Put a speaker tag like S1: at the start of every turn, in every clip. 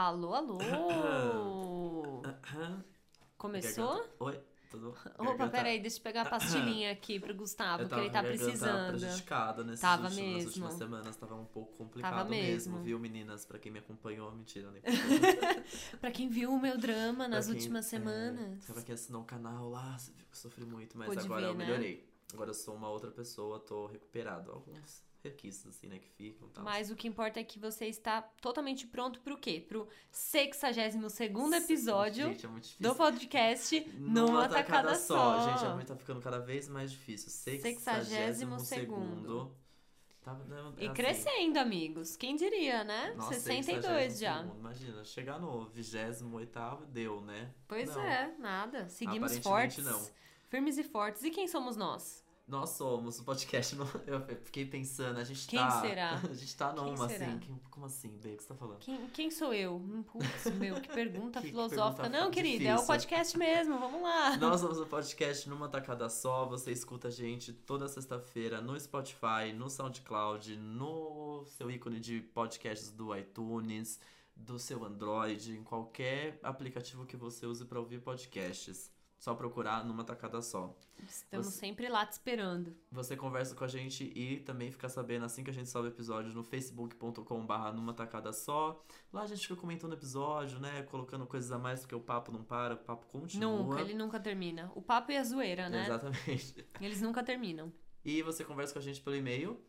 S1: Alô, alô! Começou?
S2: Garganta- Oi, tudo?
S1: Opa,
S2: Garganta-
S1: peraí, deixa eu pegar a pastilhinha aqui pro Gustavo,
S2: Eu
S1: que ele tá precisando.
S2: prejudicada nesses
S1: Tava
S2: últimos, nas
S1: mesmo.
S2: últimas semanas, tava um pouco complicado
S1: Tava mesmo.
S2: viu, meninas? Pra quem me acompanhou, mentira, nem
S1: Pra quem viu o meu drama nas
S2: quem-
S1: últimas
S2: é,
S1: semanas.
S2: Pra quem assinou o canal lá, você viu que eu sofri muito, mas
S1: Pôde
S2: agora
S1: ver,
S2: eu
S1: né?
S2: melhorei. Agora eu sou uma outra pessoa, tô recuperado. Alguns assim, né, que ficam tal.
S1: Mas o que importa é que você está totalmente pronto pro quê? Pro 62º episódio
S2: Gente, é muito
S1: do podcast Numa Tacada Só.
S2: Gente, a mãe tá ficando cada vez mais difícil.
S1: Sexagésimo
S2: 62
S1: segundo.
S2: Tá, né,
S1: E
S2: assim,
S1: crescendo, amigos. Quem diria, né?
S2: Nossa,
S1: 62 já.
S2: 62º. Imagina, chegar no 28 deu, né?
S1: Pois
S2: Não.
S1: é, nada. Seguimos fortes.
S2: não.
S1: Firmes e fortes. E quem somos nós?
S2: Nós somos o podcast. no- Eu fiquei pensando, a gente
S1: Quem
S2: tá.
S1: será?
S2: A gente tá numa
S1: será?
S2: assim. quem- Como assim, Bê? O que você tá falando?
S1: Quem, quem sou eu? Hum, Putz, meu, que pergunta
S2: Que- que
S1: filosófica.
S2: pergunta
S1: Não, querida, é o podcast mesmo, vamos lá.
S2: Nós somos o podcast numa tacada só. Você escuta a gente toda sexta-feira no Spotify, no SoundCloud, no seu ícone de podcasts do iTunes, do seu Android, em qualquer aplicativo que você use para ouvir podcasts. Só procurar numa tacada só.
S1: Estamos
S2: Você-
S1: sempre lá te esperando.
S2: Você conversa com a gente e também fica sabendo assim que a gente sobe episódios no facebook.com/barra numa tacada só. Lá a gente fica comentando episódio, né? Colocando coisas a mais porque o papo não para, o papo continua.
S1: Nunca, ele nunca termina. O papo e a zoeira, né?
S2: Exatamente.
S1: Eles nunca terminam.
S2: E você conversa com a gente pelo e-mail,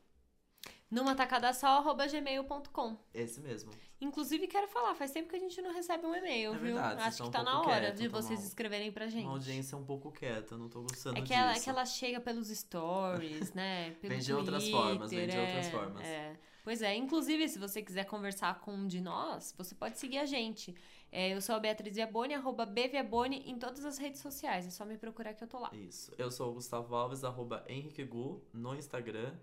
S1: Numa tacada só, arroba gmail.com.
S2: esse mesmo.
S1: Inclusive, quero falar, faz tempo que a gente não recebe um e-mail,
S2: É
S1: viu?
S2: verdade,
S1: Acho que tá
S2: um
S1: na hora de
S2: estão
S1: vocês
S2: uma-
S1: escreverem pra gente.
S2: Uma audiência um pouco quieta, não tô gostando
S1: É que,
S2: disso.
S1: ela, é que ela chega pelos stories, né? Pelo
S2: Vem de outras
S1: Twitter,
S2: formas, vem de outras
S1: é,
S2: formas.
S1: é. Pois é, inclusive, se você quiser conversar com um de nós, você pode seguir a gente. É, eu sou a Beatriz Viaboni, arroba bviaboni em todas as redes sociais. É só me procurar que eu tô lá.
S2: Isso. Eu sou o Gustavo Alves, arroba Henrique Gu no Instagram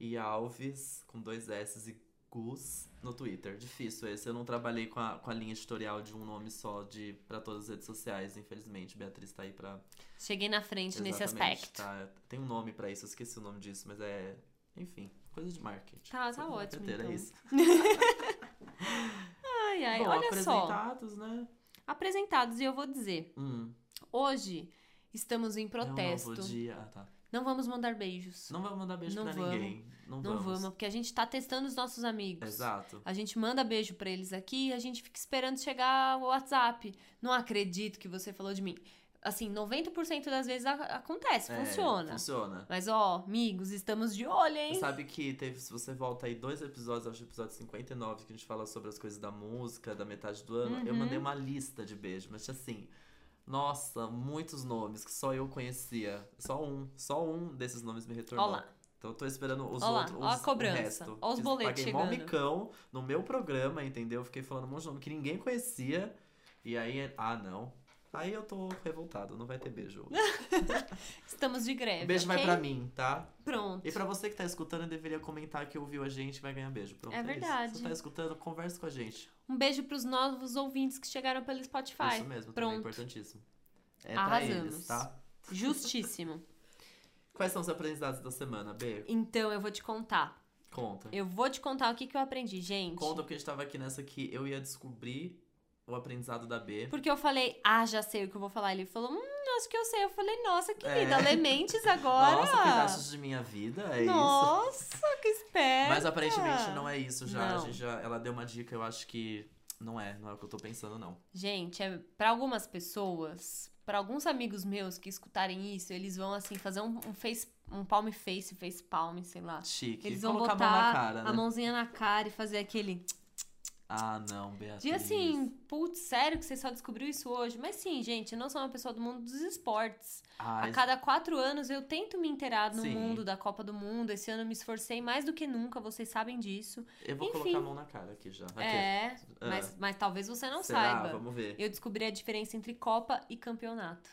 S2: e Alves com dois S e Gus no Twitter. Difícil esse. Eu não trabalhei com a, com a linha editorial de um nome só de para todas as redes sociais, infelizmente. Beatriz tá aí pra.
S1: Cheguei na frente nesse
S2: Exatamente,
S1: aspecto.
S2: Tá, tem um nome pra isso, eu esqueci o nome disso, mas é. Enfim, coisa de marketing.
S1: Tá, tá ótimo, então.
S2: É isso.
S1: Ai, ai,
S2: Bom,
S1: olha só.
S2: apresentados, né?
S1: Apresentados, e eu vou dizer.
S2: Hum,
S1: Hoje estamos em
S2: É
S1: protesto.
S2: um novo dia. Ah, tá.
S1: Não vamos mandar beijos.
S2: Não vamos mandar beijo
S1: Não
S2: pra
S1: vamos.
S2: ninguém. Não,
S1: Não vamos, porque a gente tá testando os nossos amigos.
S2: Exato.
S1: A gente manda beijo pra eles aqui e a gente fica esperando chegar o WhatsApp. Não acredito que você falou de mim. Assim, 90% das vezes acontece,
S2: É,
S1: funciona.
S2: Funciona.
S1: Mas ó, amigos, estamos de olho, hein?
S2: Sabe que teve, se você volta aí dois episódios, acho que o episódio 59, que a gente fala sobre as coisas da música, da metade do ano, eu
S1: Uhum.
S2: mandei uma lista de beijos, mas assim, nossa, muitos nomes que só eu conhecia. Só um, só um desses nomes me retornou.
S1: Ó lá.
S2: Então eu tô esperando os
S1: Ó lá,
S2: outros,
S1: ó a cobrança,
S2: o
S1: ó os boletos
S2: Paguei mó micão no meu programa, entendeu? Fiquei falando um monte de nome que ninguém conhecia. E aí, ah, não. Aí eu tô revoltado, não vai ter beijo.
S1: Estamos de greve.
S2: O beijo vai
S1: ok?
S2: pra mim, tá?
S1: Pronto.
S2: E pra você que tá escutando, deveria comentar que ouviu a gente vai ganhar beijo. Pronto,
S1: É verdade.
S2: Se você tá escutando, converse com a gente.
S1: Um beijo pros novos ouvintes que chegaram pelo Spotify.
S2: Isso mesmo, também é
S1: Pronto.
S2: importantíssimo. É
S1: Arrasamos.
S2: pra eles, tá?
S1: Justíssimo.
S2: Quais são os aprendizados da semana, B?
S1: Então, eu vou te contar.
S2: Conta.
S1: Eu vou te contar o que, que eu aprendi, gente.
S2: Conta porque a gente tava aqui nessa que eu ia descobrir o aprendizado da B.
S1: Porque eu falei, ah, já sei o que eu vou falar. Ele falou, hum, acho que eu sei. Eu falei, nossa, querida,
S2: É.
S1: Lementes agora.
S2: Nossa, pedaços de minha vida, é isso.
S1: Nossa, que esperta.
S2: Mas aparentemente não é isso já. A
S1: Não.
S2: gente já. Ela deu uma dica, eu acho que não é, não é o que eu tô pensando, não.
S1: Gente, é, para algumas pessoas, para alguns amigos meus que escutarem isso, eles vão, assim, fazer um, um face, um palm face, face palm, sei lá.
S2: Chique.
S1: Eles vão
S2: Colocar
S1: botar
S2: a mão na cara, né?
S1: a mãozinha na cara e fazer aquele...
S2: Ah, não, Beatriz.
S1: De assim, putz, sério que você só descobriu isso hoje? Mas sim, gente, eu não sou uma pessoa do mundo dos esportes.
S2: Ai,
S1: A cada quatro anos eu tento me inteirar no
S2: Sim.
S1: mundo da Copa do Mundo. Esse ano eu me esforcei mais do que nunca, vocês sabem disso.
S2: eu vou
S1: enfim.
S2: colocar a mão na cara aqui já. Aqui.
S1: É,
S2: Ah.
S1: mas, mas talvez você não
S2: Será?
S1: saiba.
S2: Vamos ver.
S1: Eu descobri a diferença entre Copa e campeonato.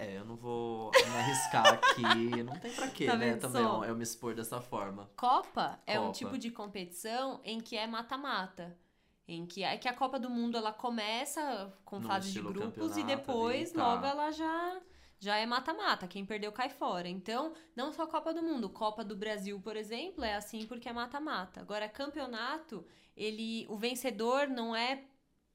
S2: É, eu não vou me arriscar aqui. Não tem pra quê,
S1: Tá
S2: né? Também
S1: só?
S2: eu me expor dessa forma.
S1: Copa é um
S2: Copa.
S1: tipo de competição em que é mata-mata. Em que, é que a Copa do Mundo ela começa com
S2: No
S1: fase de grupos e depois,
S2: ali, tá.
S1: logo, ela já, já é mata-mata. Quem perdeu cai fora. Então, não só Copa do Mundo. Copa do Brasil, por exemplo, é assim porque é mata-mata. Agora, campeonato, ele, o vencedor não é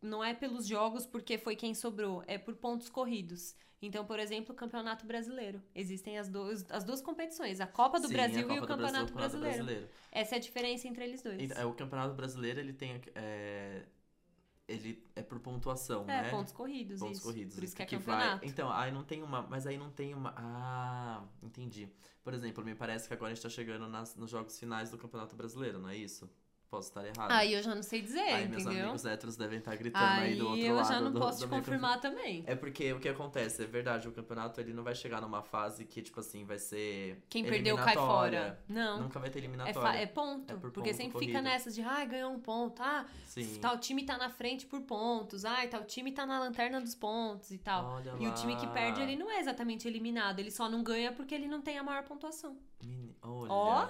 S1: não é pelos jogos porque foi quem sobrou, é por pontos corridos. Então, por exemplo, o Campeonato Brasileiro. Existem as, duas as duas competições, a Copa do
S2: Sim,
S1: Brasil
S2: a
S1: e o
S2: Copa
S1: Campeonato
S2: Brasil, o
S1: Brasileiro. Essa é a diferença entre eles dois.
S2: Então, é, o Campeonato Brasileiro, ele tem. É, ele é por pontuação,
S1: É,
S2: né?
S1: pontos corridos,
S2: Pontos
S1: isso.
S2: corridos.
S1: Por isso que é
S2: vai-
S1: campeonato.
S2: Então, aí não tem uma. Mas aí não tem uma. Ah, entendi. Por exemplo, me parece que agora a gente tá chegando nas, nos jogos finais do Campeonato Brasileiro, não é isso? Posso estar errado.
S1: Aí eu já não sei dizer,
S2: Aí meus
S1: entendeu?
S2: amigos héteros devem estar gritando aí,
S1: Aí
S2: do outro
S1: eu
S2: lado.
S1: já não
S2: do,
S1: posso
S2: do
S1: te confirmar também.
S2: É porque o que acontece, é verdade, o campeonato ele não vai chegar numa fase que, tipo assim, vai ser.
S1: Quem perdeu cai fora. Não.
S2: Nunca vai ter
S1: É,
S2: eliminatória.
S1: fa- é ponto.
S2: É por
S1: porque
S2: ponto,
S1: sempre
S2: corrida.
S1: fica nessas de, ai, ganhou um ponto. Ah,
S2: Sim.
S1: tal time tá na frente por pontos. Ai, tal time tá na lanterna dos pontos e tal.
S2: Olha
S1: E o time que perde,
S2: lá.
S1: ele não é exatamente eliminado. Ele só não ganha porque ele não tem a maior pontuação.
S2: Meni- Olha.
S1: Ó.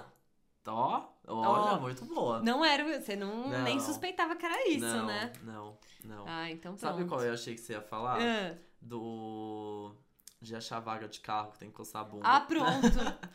S2: Ó. Olha,
S1: Ó.
S2: muito boa.
S1: Não era, você não,
S2: Não.
S1: nem suspeitava que era isso,
S2: não,
S1: né?
S2: Não, não.
S1: Ah, então pronto.
S2: Sabe qual eu achei que você ia falar?
S1: Ah,
S2: Do. De achar vaga de carro que tem que coçar a bunda.
S1: Ah, pronto.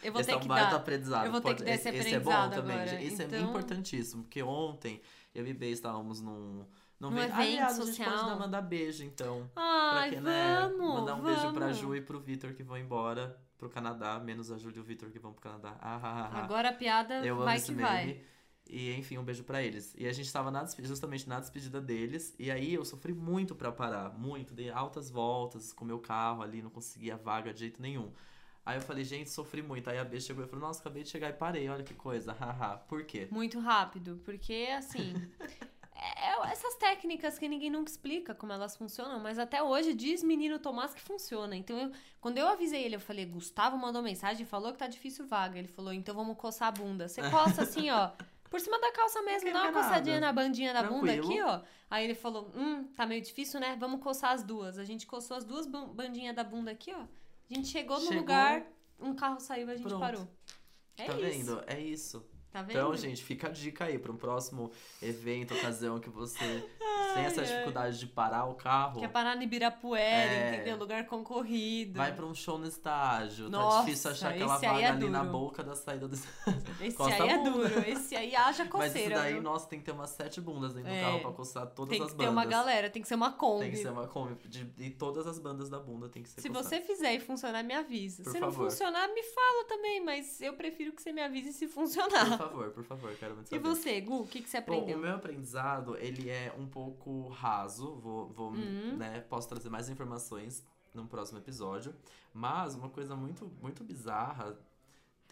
S1: Eu vou
S2: esse
S1: ter
S2: é um
S1: que
S2: baita
S1: dar.
S2: aprendizado.
S1: eu vou ter
S2: Pode-
S1: que dar esse
S2: esse, é bom também.
S1: agora.
S2: gente. Isso é
S1: Então-
S2: importantíssimo, porque ontem eu e Bê estávamos num. Num
S1: Num
S2: evento,
S1: evento
S2: Aliás, a gente pode
S1: social.
S2: dar- mandar beijo, então.
S1: Ai,
S2: pra que, né?
S1: vamos,
S2: Mandar um beijo pra
S1: vamos.
S2: Ju e pro Vitor que vão embora pro Canadá, menos a Júlia e o Vitor que vão pro Canadá. Ah, ah, ah, ah.
S1: Agora a piada
S2: Eu amo
S1: vai
S2: esse
S1: que
S2: meme.
S1: vai.
S2: E enfim, um beijo pra eles. E a gente tava na justamente na despedida deles. E aí eu sofri muito pra parar. Muito. Dei altas voltas com o meu carro ali, não conseguia vaga de jeito nenhum. Aí eu falei, gente, sofri muito. Aí a B chegou e falou, nossa, acabei de chegar e parei, olha que coisa. Haha. Por quê?
S1: Muito rápido, porque assim. é- é essas técnicas que ninguém nunca explica como elas funcionam, mas até hoje diz menino Tomás que funciona. Então, eu- quando eu avisei ele, eu falei: Gustavo mandou mensagem e falou que tá difícil vaga. Ele falou: então vamos coçar a bunda. Você coça assim, ó. Por cima da calça mesmo,
S2: Não
S1: dá uma coçadinha
S2: nada.
S1: na bandinha da bunda
S2: Tranquilo.
S1: aqui, ó. Aí ele falou: hum, tá meio difícil, né? Vamos coçar as duas. A gente coçou as duas ban- bandinhas da bunda aqui, ó. A gente chegou no
S2: Chegou.
S1: lugar, um carro saiu e a gente
S2: Pronto.
S1: parou. É
S2: tá
S1: isso.
S2: vendo? É isso.
S1: Tá vendo?
S2: Então, gente, fica a dica aí para um próximo evento, ocasião que você tem essa
S1: ai.
S2: dificuldade de parar o carro.
S1: Quer parar no Ibirapuera,
S2: É.
S1: entendeu? Lugar concorrido.
S2: Vai pra um show no estágio.
S1: Nossa,
S2: tá difícil achar aquela vaga
S1: é
S2: ali na
S1: duro.
S2: boca da saída do
S1: Esse
S2: Costa
S1: aí é
S2: bunda.
S1: duro. Esse aí haja
S2: Mas
S1: coceira.
S2: isso daí,
S1: viu?
S2: nossa, tem que ter umas sete bundas dentro
S1: É.
S2: do carro pra coçar todas
S1: tem
S2: as
S1: que
S2: bandas.
S1: ter uma galera, tem que ser uma Kombi.
S2: Tem que ser uma Kombi. De, e todas as bandas da bunda tem que ser
S1: Se você fizer e funcionar, me avisa.
S2: Por
S1: Se não
S2: favor.
S1: funcionar, me fala também, mas eu prefiro que você me avise se funcionar.
S2: Favor, por favor, quero muito
S1: E
S2: saber.
S1: você, Gu, o que, que você
S2: Bom,
S1: aprendeu?
S2: o meu aprendizado, ele é um pouco raso, vou, vou
S1: Uhum.
S2: né, posso trazer mais informações num próximo episódio, mas uma coisa muito, muito bizarra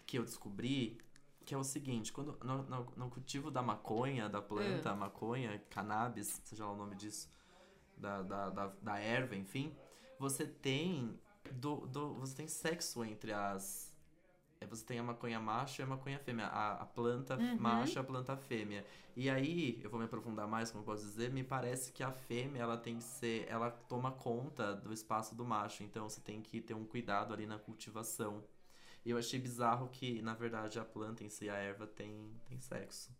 S2: que eu descobri, que é o seguinte, quando no, no- no cultivo da maconha, da planta, maconha, cannabis, seja lá o nome disso, da, da, da, da erva, enfim, você tem do, do, você tem sexo entre as você tem a maconha macho e a maconha fêmea, a, a planta
S1: Uhum.
S2: macho e a planta fêmea. E aí, eu vou me aprofundar mais, como eu posso dizer, me parece que a fêmea, ela tem que ser, ela toma conta do espaço do macho, então você tem que ter um cuidado ali na cultivação. E eu achei bizarro que, na verdade, a planta em si, a erva, tem, tem sexo.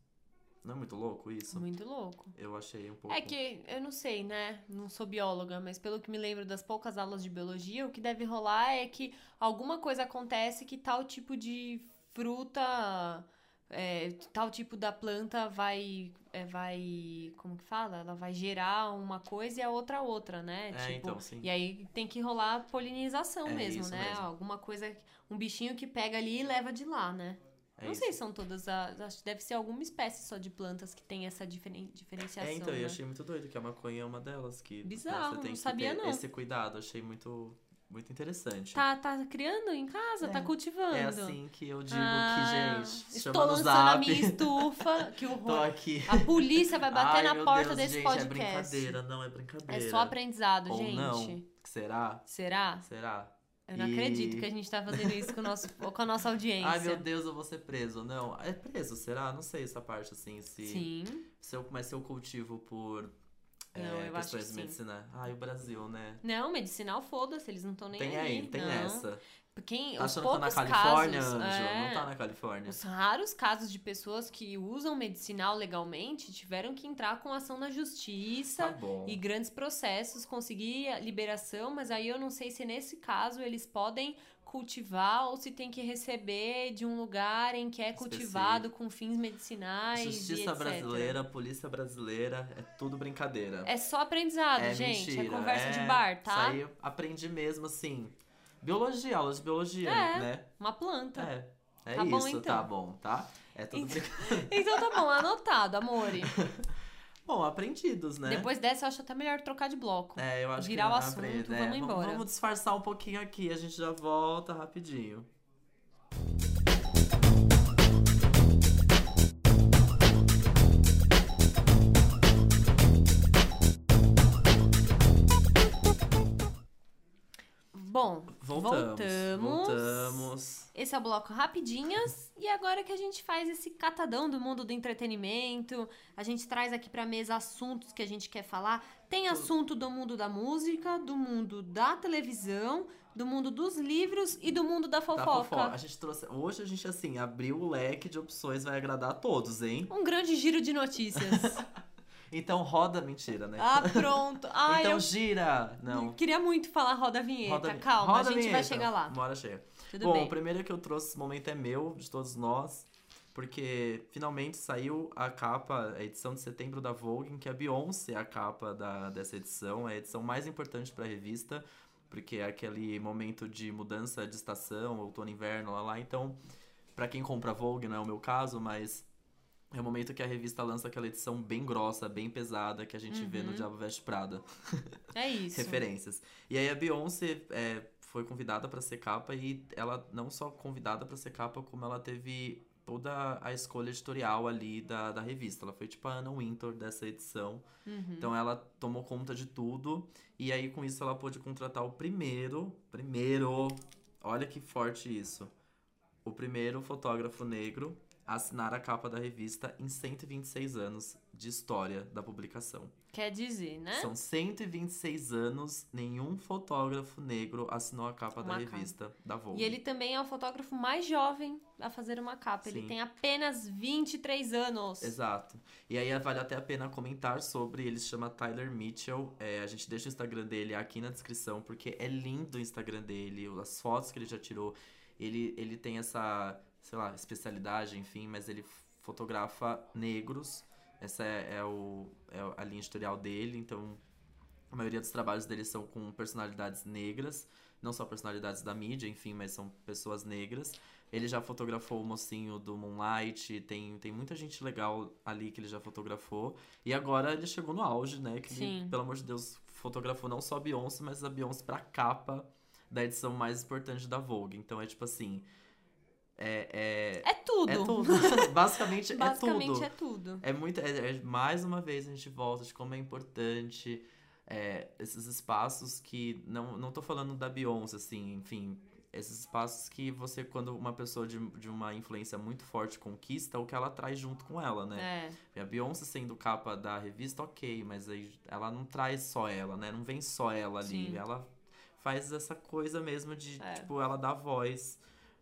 S2: Não é muito louco isso?
S1: Muito louco.
S2: Eu achei um pouco...
S1: É que eu não sei, né? Não sou bióloga, mas pelo que me lembro das poucas aulas de biologia, o que deve rolar é que alguma coisa acontece que tal tipo de fruta, é, tal tipo da planta vai, é, vai, como que fala? Ela vai gerar uma coisa e a outra outra, né?
S2: É, então, sim.
S1: E aí tem que rolar polinização
S2: É
S1: mesmo, né?
S2: mesmo.
S1: Alguma coisa, um bichinho que pega ali e leva de lá, né?
S2: É
S1: não
S2: isso.
S1: sei se são todas as. Acho que deve ser alguma espécie só de plantas que tem essa diferen, diferenciação.
S2: É, então,
S1: né?
S2: eu achei muito doido que a maconha é uma delas que né,
S1: Bizarro,
S2: você tem
S1: não
S2: que
S1: sabia,
S2: ter
S1: não.
S2: esse cuidado. Achei muito, muito interessante.
S1: Tá, tá criando em casa?
S2: É.
S1: Tá cultivando?
S2: É assim que eu digo
S1: Ah,
S2: que, gente,
S1: Estou
S2: chama no
S1: lançando a minha estufa. Que
S2: Tô
S1: horror.
S2: aqui.
S1: A polícia vai bater
S2: Ai,
S1: na porta
S2: Deus,
S1: desse
S2: gente,
S1: podcast.
S2: É brincadeira, não é brincadeira.
S1: É só aprendizado,
S2: Ou
S1: gente.
S2: não. Será?
S1: Será?
S2: Será?
S1: Eu não
S2: E-
S1: acredito que a gente tá fazendo isso com, nosso, com a nossa audiência.
S2: Ai, meu Deus, eu vou ser preso. Não, é preso, será? Não sei essa parte, assim, se...
S1: Sim.
S2: se eu, mas se eu cultivo por é,
S1: Não, eu acho que
S2: de
S1: sim.
S2: medicina. Ai, o Brasil, né?
S1: Não, medicinal, foda-se, eles não estão nem
S2: Tem
S1: aí.
S2: aí, tem
S1: não.
S2: essa.
S1: Quem, os
S2: achando que tá na Califórnia,
S1: casos,
S2: Anjo?
S1: é,
S2: Não tá na Califórnia.
S1: Os raros casos de pessoas que usam medicinal legalmente tiveram que entrar com ação na justiça
S2: Tá
S1: e grandes processos, conseguir a liberação, mas aí eu não sei se nesse caso eles podem cultivar ou se tem que receber de um lugar em que é cultivado com fins medicinais.
S2: Justiça brasileira, polícia brasileira, é tudo brincadeira.
S1: É só aprendizado,
S2: É
S1: gente.
S2: mentira.
S1: É conversa de
S2: é-
S1: bar, tá?
S2: Isso aí eu aprendi mesmo, assim. Biologia, aulas de biologia,
S1: É.
S2: né?
S1: Uma planta.
S2: É. É
S1: Tá bom,
S2: isso,
S1: então.
S2: tá bom, tá? É tudo
S1: Então-. Então tá bom, anotado, amore.
S2: Bom, aprendidos, né?
S1: Depois dessa, eu acho até melhor trocar de bloco.
S2: É, eu acho
S1: virar
S2: que
S1: o assunto,
S2: aprende,
S1: vamos embora.
S2: Vamos disfarçar um pouquinho aqui, a gente já volta rapidinho.
S1: Bom,
S2: Voltamos.
S1: voltamos.
S2: Voltamos.
S1: Esse é o bloco Rapidinhas. E agora que a gente faz esse catadão do mundo do entretenimento, a gente traz aqui pra mesa assuntos que a gente quer falar. Tem assunto do mundo da música, do mundo da televisão, do mundo dos livros e do mundo da fofoca.
S2: fofoca. A gente trouxe. Hoje a gente, assim, abriu o leque de opções, vai agradar a todos, hein?
S1: Um grande giro de notícias.
S2: Então roda mentira, né?
S1: ah, pronto. Ah,
S2: então
S1: eu
S2: gira! Não.
S1: queria muito falar roda a vinheta.
S2: Roda,
S1: Calma,
S2: roda
S1: a gente vai chegar lá.
S2: Hora chega.
S1: Tudo
S2: Bom,
S1: bem.
S2: o primeiro que eu trouxe esse momento é meu, de todos nós, porque finalmente saiu a capa, a edição de setembro da Vogue, em que a Beyoncé é a capa da, dessa edição, é a edição mais importante para a revista, porque é aquele momento de mudança de estação, outono inverno, lá lá. Então, para quem compra Vogue, não é o meu caso, mas é o momento que a revista lança aquela edição bem grossa, bem pesada, que a gente vê no
S1: Uhum.
S2: Diabo Veste Prada
S1: É isso.
S2: referências. E aí a Beyoncé é, foi convidada pra ser capa e ela não só convidada pra ser capa, como ela teve toda a escolha editorial ali da, da revista. Ela foi tipo a Anna Wintour dessa edição.
S1: Uhum.
S2: Então ela tomou conta de tudo e aí com isso ela pôde contratar o primeiro, primeiro, olha que forte isso. O primeiro fotógrafo negro a assinar a capa da revista em 126 anos de história da publicação.
S1: Quer dizer, né?
S2: São 126 anos, nenhum fotógrafo negro assinou a capa da
S1: Uma capa.
S2: revista da Vogue.
S1: E ele também é o fotógrafo mais jovem a fazer uma capa. Ele
S2: Sim.
S1: tem apenas 23 anos.
S2: Exato. E aí vale até a pena comentar sobre, ele se chama Tyler Mitchell. É, a gente deixa o Instagram dele aqui na descrição, porque é lindo o Instagram dele, as fotos que ele já tirou. Ele, ele tem essa, sei lá, especialidade, enfim, mas ele fotografa negros. Essa é, é o, é a linha editorial dele, então a maioria dos trabalhos dele são com personalidades negras, não só personalidades da mídia, enfim, mas são pessoas negras. Ele já fotografou o mocinho do Moonlight, tem, tem muita gente legal ali que ele já fotografou. E agora ele chegou no auge, né? Que ele, pelo amor de Deus, fotografou não só a Beyoncé, mas a Beyoncé pra capa da edição mais importante da Vogue. Então é tipo assim. É,
S1: É tudo.
S2: é, é tudo. Basicamente,
S1: Basicamente
S2: é tudo.
S1: é tudo.
S2: É muito. É, é- mais uma vez a gente volta de como é importante é, esses espaços que. Não, não tô falando da Beyoncé, assim, enfim. Esses espaços que você, quando uma pessoa de, de uma influência muito forte conquista, o que ela traz junto com ela, né?
S1: É.
S2: A Beyoncé sendo capa da revista, ok, mas aí ela não traz só ela, né? Não vem só ela ali.
S1: Sim.
S2: Ela faz essa coisa mesmo de,
S1: É.
S2: tipo, ela dá voz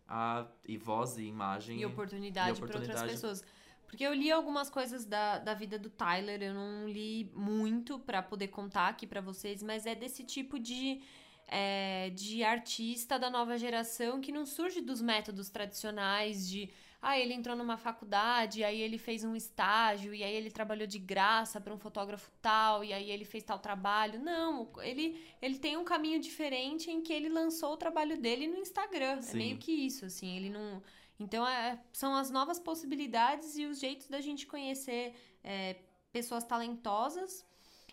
S2: a, e voz e imagem.
S1: E oportunidade,
S2: e
S1: para outras
S2: oportunidade.
S1: pessoas. Porque eu li algumas coisas da, da vida do Tyler, eu não li muito pra poder contar aqui pra vocês, mas é desse tipo de, é, de artista da nova geração que não surge dos métodos tradicionais de. Ah, ele entrou numa faculdade, aí ele fez um estágio, e aí ele trabalhou de graça pra um fotógrafo tal, e aí ele fez tal trabalho. Não, ele, ele tem um caminho diferente em que ele lançou o trabalho dele no Instagram. É
S2: Sim.
S1: meio que isso, assim. Ele não. Então, é- são as novas possibilidades e os jeitos da gente conhecer é, pessoas talentosas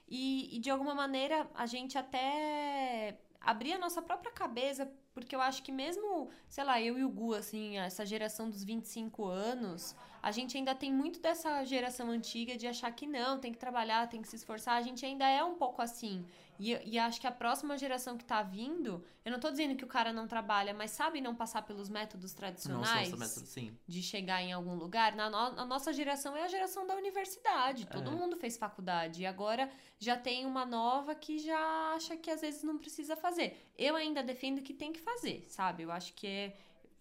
S1: e, e, de alguma maneira, a gente até abrir a nossa própria cabeça, porque eu acho que mesmo, sei lá, eu e o Gu, assim, essa geração dos 25 anos, a gente ainda tem muito dessa geração antiga de achar que não, tem que trabalhar, tem que se esforçar, a gente ainda é um pouco assim. E, e acho que a próxima geração que tá vindo, eu não tô dizendo que o cara não trabalha, mas sabe não passar pelos métodos tradicionais
S2: só- só- sim.
S1: de chegar em algum lugar. Na no- a nossa geração é a geração da universidade. Todo
S2: É.
S1: mundo fez faculdade. E agora já tem uma nova que já acha que às vezes não precisa fazer. Eu ainda defendo que tem que fazer, sabe? Eu acho que é,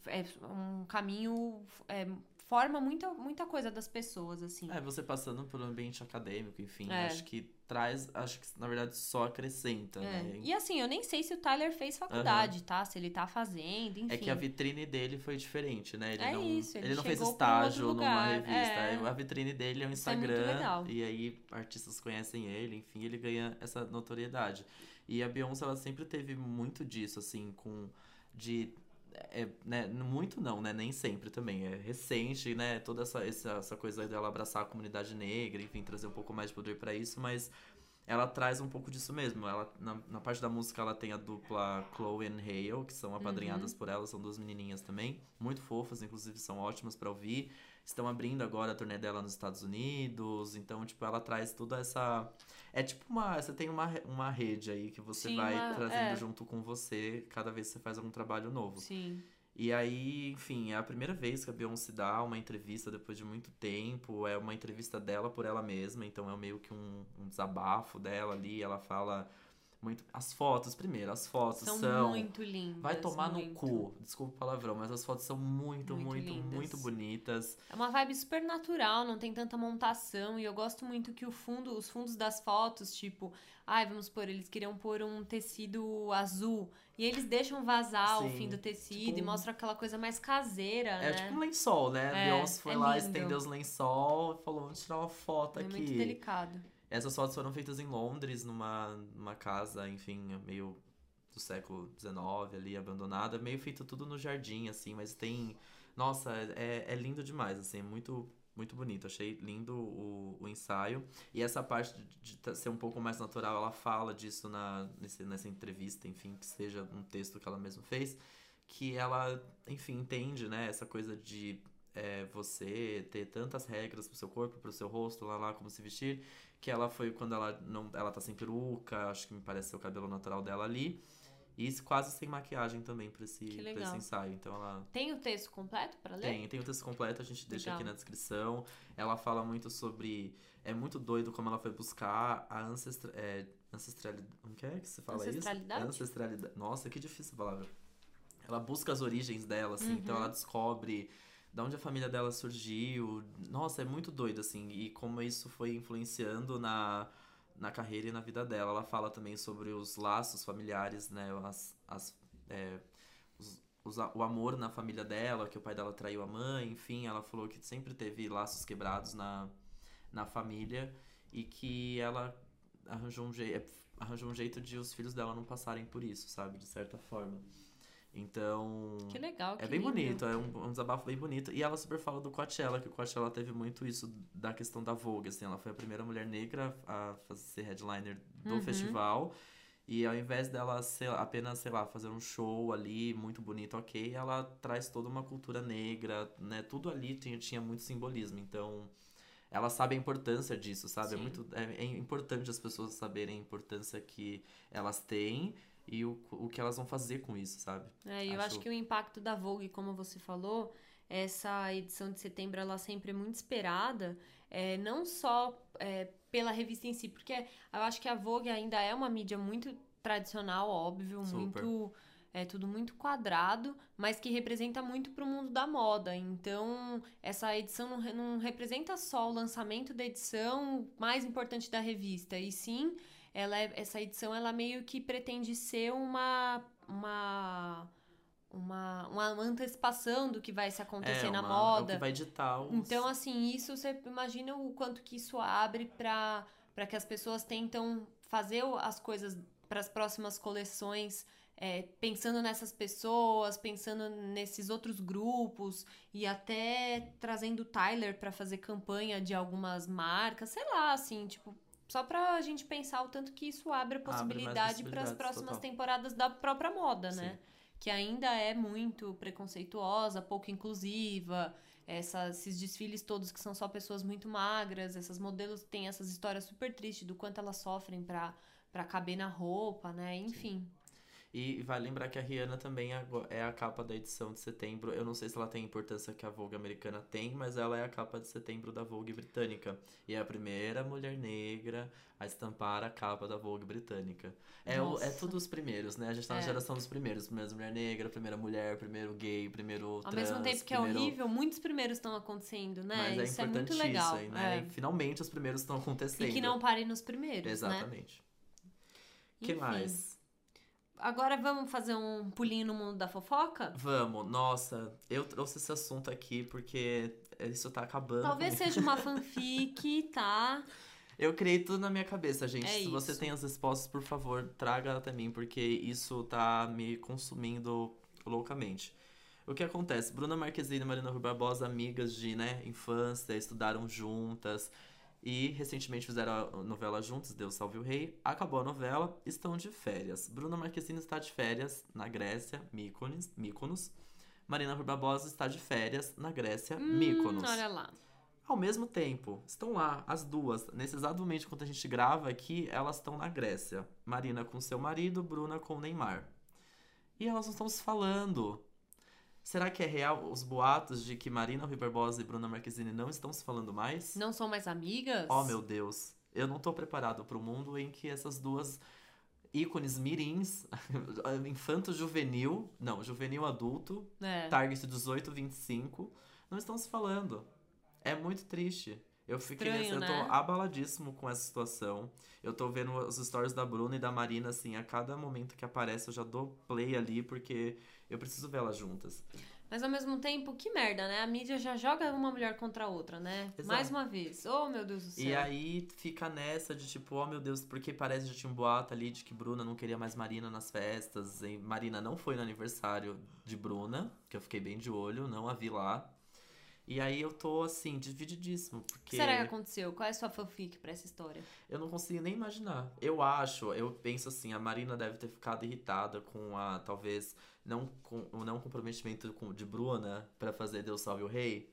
S1: é um caminho. É, forma muita, muita coisa das pessoas, assim.
S2: É, você passando por um ambiente acadêmico, enfim,
S1: É.
S2: acho que traz, acho que na verdade só acrescenta,
S1: É.
S2: né?
S1: E assim, eu nem sei se o Tyler fez faculdade, tá? Se ele tá fazendo, enfim.
S2: É que a vitrine dele foi diferente, né? Ele
S1: É
S2: não,
S1: isso, ele
S2: não fez
S1: um
S2: estágio numa revista.
S1: é.
S2: A vitrine dele é o
S1: é muito
S2: Instagram. e aí artistas conhecem ele, enfim, ele ganha essa notoriedade. E a Beyoncé, ela sempre teve muito disso, assim, com. de. É, né, muito não, né? Nem sempre também. É recente, né? Toda essa, essa, essa coisa dela abraçar a comunidade negra, enfim, trazer um pouco mais de poder pra isso, mas ela traz um pouco disso mesmo. Ela, na, na parte da música, ela tem a dupla Chloe and Hale, que são apadrinhadas por ela, são duas menininhas também, muito fofas, inclusive são ótimas pra ouvir. Estão abrindo agora a turnê dela nos Estados Unidos, então, tipo, ela traz toda essa. É tipo uma. Você tem uma, uma rede aí que você
S1: Sim,
S2: vai
S1: uma-
S2: trazendo
S1: é.
S2: junto com você cada vez que você faz algum trabalho novo.
S1: Sim.
S2: E aí, enfim, é a primeira vez que a Beyoncé dá uma entrevista depois de muito tempo. É uma entrevista dela por ela mesma, então é meio que um, um desabafo dela ali. Ela fala muito. As fotos, primeiro, as fotos
S1: São,
S2: são.
S1: muito lindas.
S2: Vai tomar no
S1: muito.
S2: cu, desculpa o palavrão, mas as fotos são muito,
S1: Muito
S2: muito, muito, bonitas.
S1: É uma vibe super natural, não tem tanta montação. E eu gosto muito que o fundo, os fundos das fotos, tipo, ai, vamos pôr, eles queriam pôr um tecido azul. E eles deixam vazar o
S2: Sim,
S1: fim do tecido
S2: tipo
S1: e mostram aquela coisa mais caseira,
S2: É
S1: né?
S2: tipo um lençol, né?
S1: É,
S2: Beyoncé foi
S1: é
S2: lá,
S1: lindo.
S2: estendeu os lençol e falou: vamos tirar uma foto
S1: É
S2: aqui.
S1: muito delicado.
S2: Essas fotos foram feitas em Londres, numa, numa casa, enfim, meio do século XIX ali, abandonada. Meio feito tudo no jardim, assim, mas tem. Nossa, é, é lindo demais, assim, é muito, muito bonito. Achei lindo o, o ensaio. E essa parte de, de ser um pouco mais natural, ela fala disso na, nesse, nessa entrevista, enfim, que seja um texto que ela mesma fez. Que ela, enfim, entende, né, essa coisa de é, você ter tantas regras pro seu corpo, pro seu rosto, lá lá, como se vestir que ela foi quando ela não ela tá sem peruca, acho que me parece ser o cabelo natural dela ali. E quase sem maquiagem também pra esse,
S1: Que
S2: pra esse ensaio. Então ela
S1: Tem o texto completo pra ler?
S2: tem, tem o texto completo, a gente deixa
S1: Legal.
S2: aqui na descrição. Ela fala muito sobre. É muito doido como ela foi buscar a ancestra, é, ancestralidade. Como que é que se fala
S1: Ancestralidade?
S2: isso? Ancestralidade. Nossa, que difícil a palavra. Ela busca as origens dela, assim, então
S1: Uhum.
S2: ela descobre da onde a família dela surgiu. Nossa, é muito doido, assim, e como isso foi influenciando na, na carreira e na vida dela. Ela fala também sobre os laços familiares, né? As, as, é, os- os o amor na família dela, que o pai dela traiu a mãe, enfim, ela falou que sempre teve laços quebrados na, na família e que ela arranjou um, jei- arranjou um jeito de os filhos dela não passarem por isso, sabe? De certa forma. Então.
S1: Que legal, que
S2: É bem
S1: lindo.
S2: bonito, é um, um desabafo bem bonito. E ela super fala do Coachella, que o Coachella teve muito isso da questão da Vogue, assim. Ela foi a primeira mulher negra a fazer ser headliner do
S1: Uhum.
S2: festival. E ao invés dela ser, apenas, sei lá, fazer um show ali muito bonito, ok, ela traz toda uma cultura negra, né? Tudo ali tinha, tinha muito simbolismo. Então, ela sabe a importância disso, sabe? É, muito, é, é importante as pessoas saberem a importância que elas têm e o, o que elas vão fazer com isso, sabe?
S1: É, eu
S2: Acho-
S1: acho que o impacto da Vogue, como você falou, essa edição de setembro, ela sempre é muito esperada, é, não só é, pela revista em si, porque eu acho que a Vogue ainda é uma mídia muito tradicional, óbvio,
S2: Super.
S1: muito é tudo muito quadrado, mas que representa muito para o mundo da moda. Então, essa edição não, não representa só o lançamento da edição mais importante da revista, e sim, ela é- essa edição ela meio que pretende ser uma uma uma, uma antecipação do que vai se acontecer
S2: é
S1: na
S2: uma-
S1: moda.
S2: É o que vai ditar os...
S1: Então, assim, isso você imagina o quanto que isso abre para para que as pessoas tentam fazer as coisas para as próximas coleções, é, pensando nessas pessoas, pensando nesses outros grupos e até trazendo o Tyler para fazer campanha de algumas marcas, sei lá, assim, tipo. Só pra gente pensar o tanto que isso abre a possibilidade para as próximas
S2: total.
S1: temporadas da própria moda,
S2: Sim.
S1: né? Que ainda é muito preconceituosa, pouco inclusiva, essa- esses desfiles todos que são só pessoas muito magras, essas modelos têm essas histórias super tristes do quanto elas sofrem pra, pra caber na roupa, né? Enfim.
S2: E vai lembrar que a Rihanna também é é a capa da edição de setembro. Eu não sei se ela tem a importância que a Vogue americana tem, mas ela é a capa de setembro da Vogue britânica. E é a primeira mulher negra a estampar a capa da Vogue britânica. É, o, é tudo os primeiros, né? A gente tá na
S1: É.
S2: geração dos primeiros. Primeira mulher negra, primeira mulher, primeiro gay, primeiro
S1: Ao
S2: trans,
S1: mesmo tempo que é
S2: primeiro-
S1: horrível, muitos primeiros estão acontecendo, né?
S2: Mas é
S1: Isso é muito
S2: importantíssimo,
S1: legal.
S2: aí, né?
S1: é.
S2: E finalmente os primeiros estão acontecendo.
S1: E que não parem nos primeiros, né?
S2: Exatamente. O que
S1: Enfim.
S2: mais?
S1: Agora vamos fazer um pulinho no mundo da fofoca?
S2: Vamos, nossa, eu trouxe esse assunto aqui porque isso tá acabando.
S1: Talvez
S2: comigo.
S1: seja uma fanfic, tá?
S2: Eu criei tudo na minha cabeça, gente.
S1: É
S2: Se você
S1: isso.
S2: tem as respostas, por favor, traga até mim, porque isso tá me consumindo loucamente. O que acontece? Bruna Marquezine e Marina Rui Barbosa, amigas de né, infância, estudaram juntas e recentemente fizeram a novela juntas, Deus Salve o Rei. Acabou a novela, estão de férias. Bruna Marquezine está de férias na Grécia, Mykonos. Mykonos. Marina Rui Barbosa está de férias na Grécia,
S1: Hum,
S2: Mykonos.
S1: olha lá.
S2: Ao mesmo tempo, estão lá as duas. Nesse exato momento, enquanto a gente grava aqui, elas estão na Grécia. Marina com seu marido, Bruna com Neymar. E elas não estão se falando. Será que é real os boatos de que Marina Rui Barbosa e Bruna Marquezine não estão se falando mais?
S1: Não são mais amigas?
S2: Oh, meu Deus. Eu não tô preparado para o mundo em que essas duas ícones mirins, infanto juvenil, não, juvenil adulto,
S1: É.
S2: target 18, 25, não estão se falando. É muito triste. Eu fiquei
S1: Estranho,
S2: nessa, eu
S1: né?
S2: tô abaladíssimo com essa situação. Eu tô vendo os stories da Bruna e da Marina, assim, a cada momento que aparece eu já dou play ali, porque eu preciso ver elas juntas.
S1: Mas ao mesmo tempo, que merda, né? A mídia já joga uma mulher contra a outra, né?
S2: Exato.
S1: Mais uma vez. Oh, meu Deus do céu.
S2: E aí fica nessa de tipo, oh meu Deus, porque parece que já tinha um boato ali de que Bruna não queria mais Marina nas festas. E Marina não foi no aniversário de Bruna, que eu fiquei bem de olho, não a vi lá. E aí eu tô assim, divididíssimo,
S1: O
S2: porque
S1: que será que aconteceu? Qual é a sua fanfic pra essa história?
S2: eu não consigo nem imaginar. Eu acho, eu penso assim, a Marina deve ter ficado irritada com a, talvez, não com o não comprometimento com, de Bruna pra fazer Deus Salve o Rei.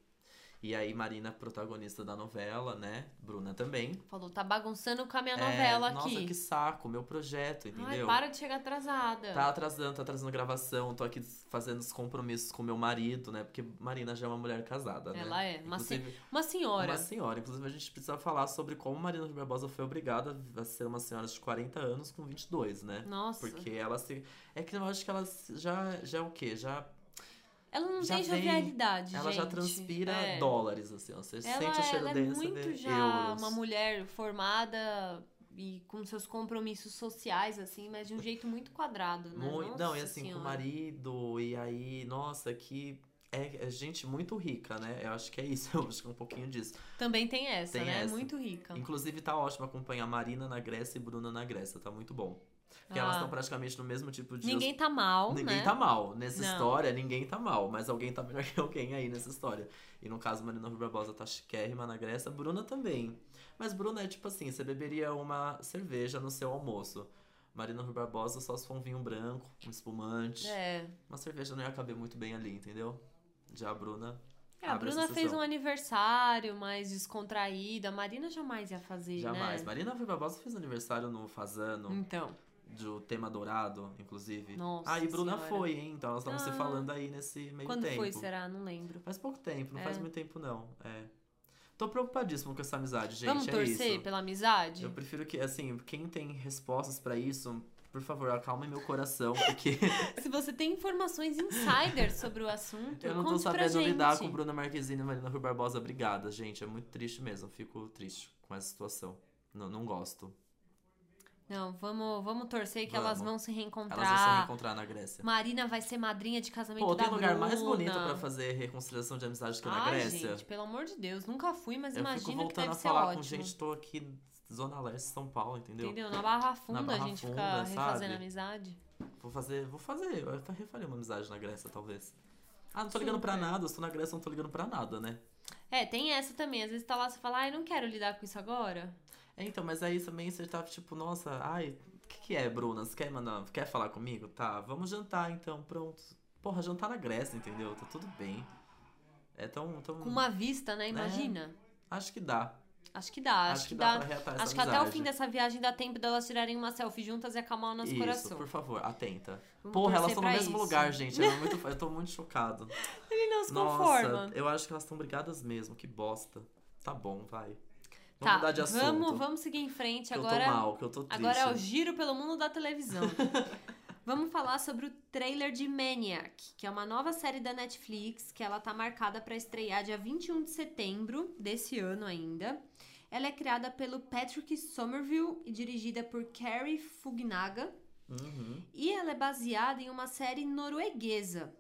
S2: E aí Marina, protagonista da novela, né? Bruna também.
S1: Falou, tá bagunçando com a minha
S2: É,
S1: novela
S2: nossa,
S1: aqui.
S2: que saco, meu projeto,
S1: Ai,
S2: entendeu?
S1: para de chegar atrasada.
S2: Tá atrasando, tá atrasando gravação, tô aqui fazendo os compromissos com meu marido, né? Porque Marina já é uma mulher casada, né?
S1: Ela é, uma, se- uma senhora.
S2: uma senhora. Inclusive, a gente precisa falar sobre como Marina Barbosa foi obrigada a ser uma senhora de 40 anos com 22, né?
S1: Nossa.
S2: Porque ela se. É que eu acho que ela já, já é o quê? Já,
S1: Ela não
S2: já
S1: tem
S2: vem-
S1: jovialidade,
S2: ela já transpira
S1: É.
S2: dólares, assim. Você
S1: Ela,
S2: sente o cheiro
S1: ela é muito
S2: vê
S1: já
S2: euros.
S1: uma mulher formada e com seus compromissos sociais, assim, mas de um jeito muito quadrado, né?
S2: Muito, não, e
S1: Nossa
S2: assim, com o
S1: Senhora.
S2: marido, e aí, nossa, que. É, é gente muito rica, né? Eu acho que é isso, eu acho que é um pouquinho disso.
S1: Também tem essa,
S2: Tem
S1: né?
S2: essa.
S1: Muito rica.
S2: Inclusive, tá ótimo acompanhar Marina na Grécia e Bruna na Grécia, tá muito bom. Porque elas
S1: Ah.
S2: estão praticamente no mesmo tipo de.
S1: Ninguém tá mal,
S2: Ninguém
S1: né?
S2: tá mal. Nessa
S1: Não.
S2: história, ninguém tá mal. Mas alguém tá melhor que alguém aí nessa história. E no caso, Marina Rui Barbosa tá chiquérrima na Grécia. Bruna também. Mas Bruna é tipo assim: você beberia uma cerveja no seu almoço. Marina Rui Barbosa só se for um vinho branco, um espumante.
S1: É.
S2: Uma cerveja não ia caber muito bem ali, entendeu? Já a Bruna.
S1: É, a Bruna fez um aniversário mais descontraída. A Marina jamais ia fazer,
S2: Jamais.
S1: né?
S2: Marina Rui Barbosa fez aniversário no Fazano.
S1: Então.
S2: Do tema dourado, inclusive.
S1: Nossa
S2: ah, e Bruna
S1: Senhora.
S2: foi, hein? Então elas estavam se
S1: Ah.
S2: falando aí nesse meio
S1: Quando
S2: tempo.
S1: foi, será? Não lembro.
S2: Faz pouco tempo, não
S1: É.
S2: faz muito tempo não. É. Tô preocupadíssimo com essa amizade, gente.
S1: Vamos
S2: é
S1: torcer
S2: isso.
S1: pela amizade?
S2: Eu prefiro que, assim, quem tem respostas pra isso, por favor, acalme meu coração, porque
S1: Se você tem informações insiders sobre o assunto,
S2: eu não tô sabendo lidar com Bruna Marquezine e Marina Rui Barbosa. Obrigada, gente. É muito triste mesmo. Fico triste com essa situação. Não, não gosto.
S1: Não, vamos, vamos torcer que
S2: Vamos.
S1: elas vão se
S2: Elas
S1: reencontrar.
S2: vão se reencontrar na Grécia.
S1: Marina vai ser madrinha de casamento
S2: Pô,
S1: da
S2: tem lugar mais bonito pra fazer reconciliação de amizade que na
S1: Ai,
S2: Grécia?
S1: gente, pelo amor de Deus, nunca fui, mas
S2: Eu fico
S1: imagino que
S2: voltando
S1: deve
S2: a
S1: ser
S2: falar
S1: ótimo.
S2: com gente, tô aqui Zona Leste, São Paulo, entendeu?
S1: Entendeu? Na Barra Funda
S2: Barra
S1: a gente
S2: Funda,
S1: fica refazendo
S2: sabe?
S1: amizade.
S2: Vou fazer, vou fazer, eu refaria uma amizade na Grécia, talvez. Ah, não tô ligando pra
S1: Super.
S2: nada, eu estou na Grécia, não tô ligando pra nada, né?
S1: É, tem essa também. Às vezes tá lá, você fala, ai, não quero lidar com isso agora.
S2: É, então, mas aí também você tá tipo, nossa, ai, o que, que é, Bruna? Você quer mandar, quer falar comigo? Tá, vamos jantar então, pronto. Porra, jantar na Grécia, entendeu? Tá tudo bem. É tão, tão...
S1: Com uma vista, né? Imagina.
S2: Acho que dá.
S1: Acho que dá, acho,
S2: Acho que
S1: que
S2: dá
S1: dá.
S2: pra reatar essa
S1: Acho que até o fim dessa viagem dá tempo delas tirarem uma selfie juntas e acalmar o nosso
S2: Isso,
S1: coração.
S2: por favor, atenta.
S1: Vamos
S2: Porra, elas estão no mesmo
S1: isso.
S2: lugar, gente. Eu, muito, eu tô muito chocado.
S1: Ele não se
S2: Nossa,
S1: conforma.
S2: eu acho que elas estão brigadas mesmo. Que bosta. Tá bom, vai. Vamos
S1: Tá,
S2: mudar de assunto.
S1: vamos, vamos seguir em frente.
S2: Que
S1: Agora,
S2: eu tô mal, que eu tô triste.
S1: agora é o giro pelo mundo da televisão. Vamos falar sobre o trailer de Maniac, que é uma nova série da Netflix, que ela tá marcada para estrear dia 21 de setembro desse ano ainda. Ela é criada pelo Patrick Somerville e dirigida por Carrie Fugnaga.
S2: Uhum.
S1: E ela é baseada em uma série norueguesa,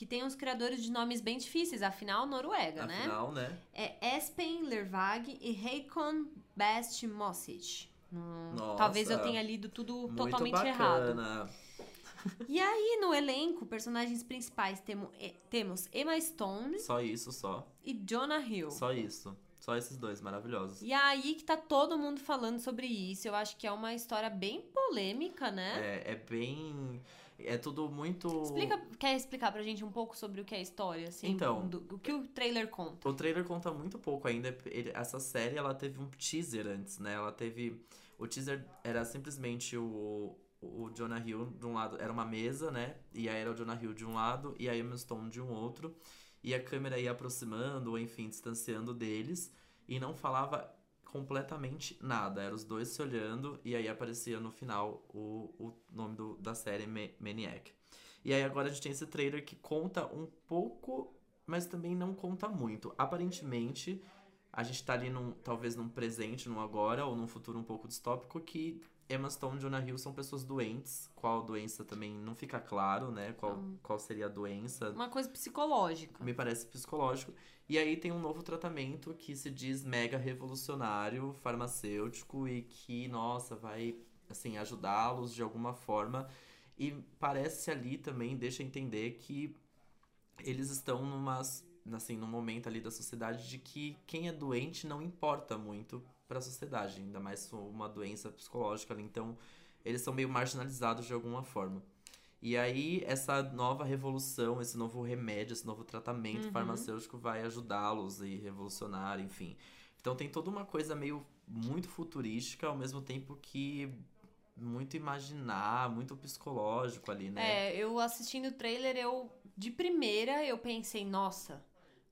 S1: que tem uns criadores de nomes bem difíceis, afinal, Noruega, né?
S2: Afinal, né?
S1: É Espen Lervag e Heikon Best Mossic. Hum,
S2: Nossa,
S1: talvez eu tenha lido tudo totalmente
S2: bacana.
S1: errado. E aí, no elenco, personagens principais temo- eh, temos Emma Stone
S2: Só isso, só.
S1: e Jonah Hill.
S2: Só isso. Só esses dois, maravilhosos.
S1: E aí que tá todo mundo falando sobre isso. Eu acho que é uma história bem polêmica, né?
S2: É, é bem. É tudo muito.
S1: Explica, quer explicar pra gente um pouco sobre o que é a história, assim?
S2: Então.
S1: do- o que o trailer conta?
S2: O trailer conta muito pouco ainda. Ele- essa série, ela teve um teaser antes, né? Ela teve... O teaser era simplesmente o, o Jonah Hill de um lado. Era uma mesa, né? E aí era o Jonah Hill de um lado e a Emma Stone de um outro. E a câmera ia aproximando, ou enfim, distanciando deles. E não falava completamente nada. Eram os dois se olhando e aí aparecia no final o, o nome do- da série Ma- Maniac. E aí agora a gente tem esse trailer que conta um pouco, mas também não conta muito. Aparentemente, a gente tá ali num, talvez num presente, num agora, ou num futuro um pouco distópico, que Emma Stone e Jonah Hill são pessoas doentes. Qual doença também não fica claro, né? Qual,
S1: Hum.
S2: qual seria a doença.
S1: Uma coisa psicológica.
S2: Me parece psicológico. E aí tem um novo tratamento que se diz mega revolucionário, farmacêutico e que, nossa, vai, assim, ajudá-los de alguma forma. E parece ali também, deixa entender que eles estão numa, assim, num momento ali da sociedade de que quem é doente não importa muito para a sociedade, ainda mais uma doença psicológica ali. Então, eles são meio marginalizados de alguma forma. E aí, essa nova revolução, esse novo remédio, esse novo tratamento
S1: Uhum.
S2: farmacêutico vai ajudá-los e revolucionar, enfim. Então tem toda uma coisa meio muito futurística, ao mesmo tempo que muito imaginar, muito psicológico ali, né?
S1: É, eu assistindo o trailer, eu de primeira eu pensei, nossa,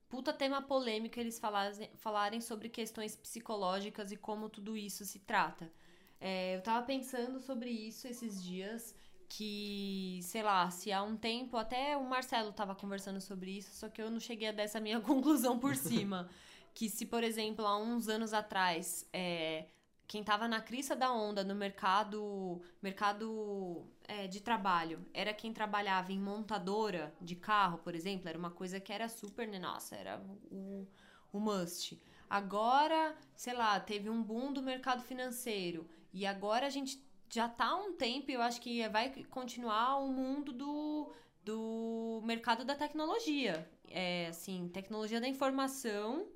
S1: puta tema polêmico eles falarem, falarem sobre questões psicológicas e como tudo isso se trata. É, eu tava pensando sobre isso esses dias, que, sei lá, se há um tempo, até o Marcelo tava conversando sobre isso, só que eu não cheguei a dar essa minha conclusão por cima. que se, por exemplo, há uns anos atrás, é, quem tava na crista da onda no mercado, mercado é, de trabalho era quem trabalhava em montadora de carro, por exemplo, era uma coisa que era super, né, nossa, era o, o must. Agora, sei lá, teve um boom do mercado financeiro e agora a gente já tá há um tempo e eu acho que vai continuar o mundo do, do mercado da tecnologia. É, assim, tecnologia da informação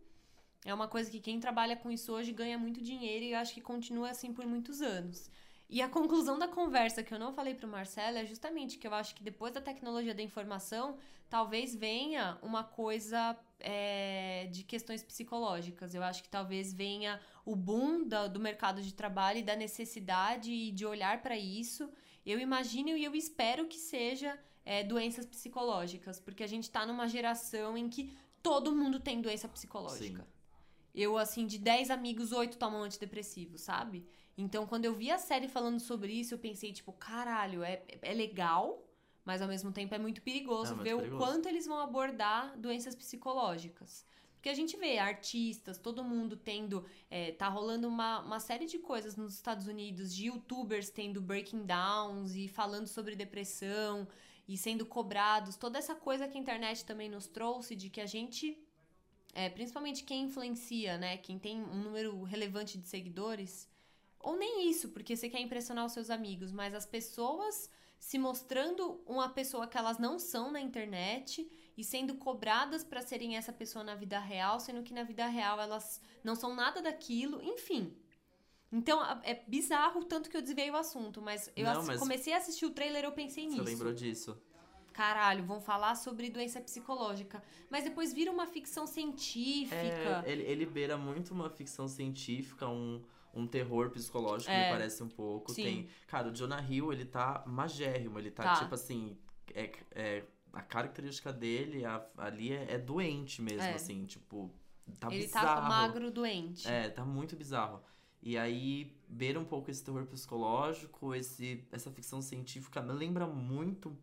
S1: é uma coisa que quem trabalha com isso hoje ganha muito dinheiro e eu acho que continua assim por muitos anos. E a conclusão da conversa que eu não falei pro Marcelo é justamente que eu acho que depois da tecnologia da informação, talvez venha uma coisa é, de questões psicológicas. Eu acho que talvez venha o boom da- do mercado de trabalho e da necessidade de olhar para isso. Eu imagino e eu espero que seja é, doenças psicológicas, porque a gente tá numa geração em que todo mundo tem doença psicológica. Eu, assim, de 10 amigos, 8 tomam antidepressivo, sabe? Então, quando eu vi a série falando sobre isso, eu pensei, tipo, caralho, é, é legal, mas ao mesmo tempo é muito perigoso
S2: É
S1: ver
S2: perigoso.
S1: o quanto eles vão abordar doenças psicológicas. Porque a gente vê artistas, todo mundo tendo. é, tá rolando uma, uma série de coisas nos Estados Unidos, de youtubers tendo breaking downs e falando sobre depressão e sendo cobrados. Toda essa coisa que a internet também nos trouxe de que a gente é, principalmente quem influencia, né? Quem tem um número relevante de seguidores. Ou nem isso, porque você quer impressionar os seus amigos, mas as pessoas se mostrando uma pessoa que elas não são na internet e sendo cobradas para serem essa pessoa na vida real, sendo que na vida real elas não são nada daquilo, enfim. Então é bizarro o tanto que eu desviei o assunto, mas eu
S2: Não, mas-
S1: comecei a assistir o trailer eu pensei
S2: Você
S1: nisso.
S2: lembrou disso?
S1: Caralho, vão falar sobre doença psicológica. Mas depois vira uma ficção científica.
S2: É, ele, ele beira muito uma ficção científica, um, um terror psicológico,
S1: É.
S2: me parece um pouco.
S1: Sim.
S2: Tem, cara, o Jonah Hill, ele tá magérrimo, ele tá,
S1: Tá.
S2: tipo assim, é, é, a característica dele a- ali é, é doente mesmo,
S1: É.
S2: assim, tipo, tá
S1: Ele
S2: bizarro.
S1: tá magro doente.
S2: É, tá muito bizarro. E aí, beira um pouco esse terror psicológico, esse, essa ficção científica me lembra muito.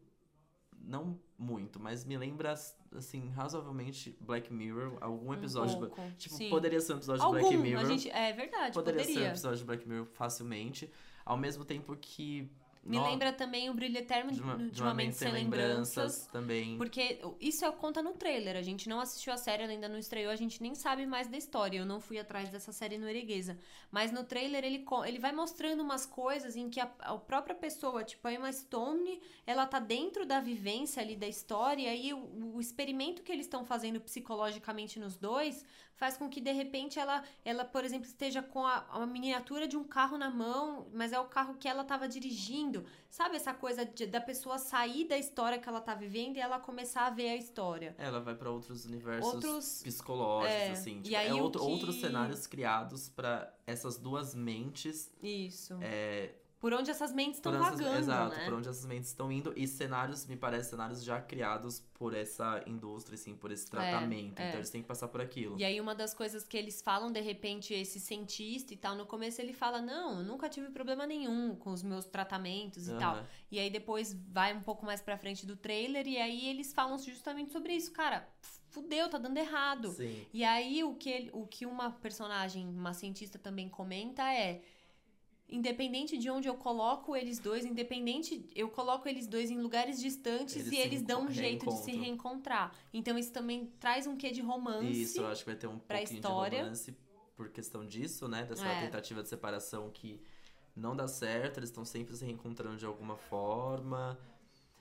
S2: Não muito, mas me lembra, assim, razoavelmente Black Mirror. Algum episódio.
S1: um
S2: de Tipo,
S1: Sim.
S2: poderia ser um episódio
S1: Algum,
S2: de Black Mirror.
S1: gente, é verdade,
S2: poderia,
S1: poderia.
S2: ser um episódio de Black Mirror facilmente. Ao mesmo tempo que.
S1: Me
S2: no-
S1: lembra também o Brilho Eterno
S2: de uma,
S1: de uma Mente Sem Lembranças.
S2: também.
S1: Porque isso é, conta no trailer. A gente não assistiu a série, ela ainda não estreou, a gente nem sabe mais da história. Eu não fui atrás dessa série norueguesa. Mas no trailer ele, ele vai mostrando umas coisas em que a, a própria pessoa, tipo a Emma Stone, ela tá dentro da vivência ali da história. E aí o, o experimento que eles estão fazendo psicologicamente nos dois faz com que de repente ela, ela por exemplo, esteja com a, a miniatura de um carro na mão, mas é o carro que ela tava dirigindo. Sabe essa coisa de- da pessoa sair da história que ela tá vivendo e ela começar a ver a história?
S2: Ela vai pra outros universos
S1: Outros-
S2: psicológicos,
S1: é,
S2: assim. Tipo, é outro-
S1: que-
S2: outros cenários criados pra essas duas mentes.
S1: Isso.
S2: É,
S1: Por onde essas mentes estão
S2: essas-
S1: vagando,
S2: exato,
S1: né?
S2: por onde essas mentes estão indo. E cenários, me parece, cenários já criados por essa indústria, assim, por esse tratamento.
S1: é.
S2: Então eles têm que passar por aquilo.
S1: E aí uma das coisas que eles falam, de repente, esse cientista e tal, no começo ele fala, não, eu nunca tive problema nenhum com os meus tratamentos e tal.
S2: Aham.
S1: E aí depois vai um pouco mais pra frente do trailer e aí eles falam justamente sobre isso. Cara, fudeu, tá dando errado.
S2: Sim.
S1: E aí o que, ele- o que uma personagem, uma cientista também comenta é independente de onde eu coloco eles dois, independente, eu coloco eles dois em lugares distantes
S2: Eles
S1: e eles dão um jeito de se reencontrar. Então isso também traz um quê de romance.
S2: Isso, eu acho que vai ter um
S1: pra
S2: pouquinho
S1: história.
S2: de romance por questão disso, né? Dessa
S1: É.
S2: tentativa de separação que não dá certo, eles estão sempre se reencontrando de alguma forma.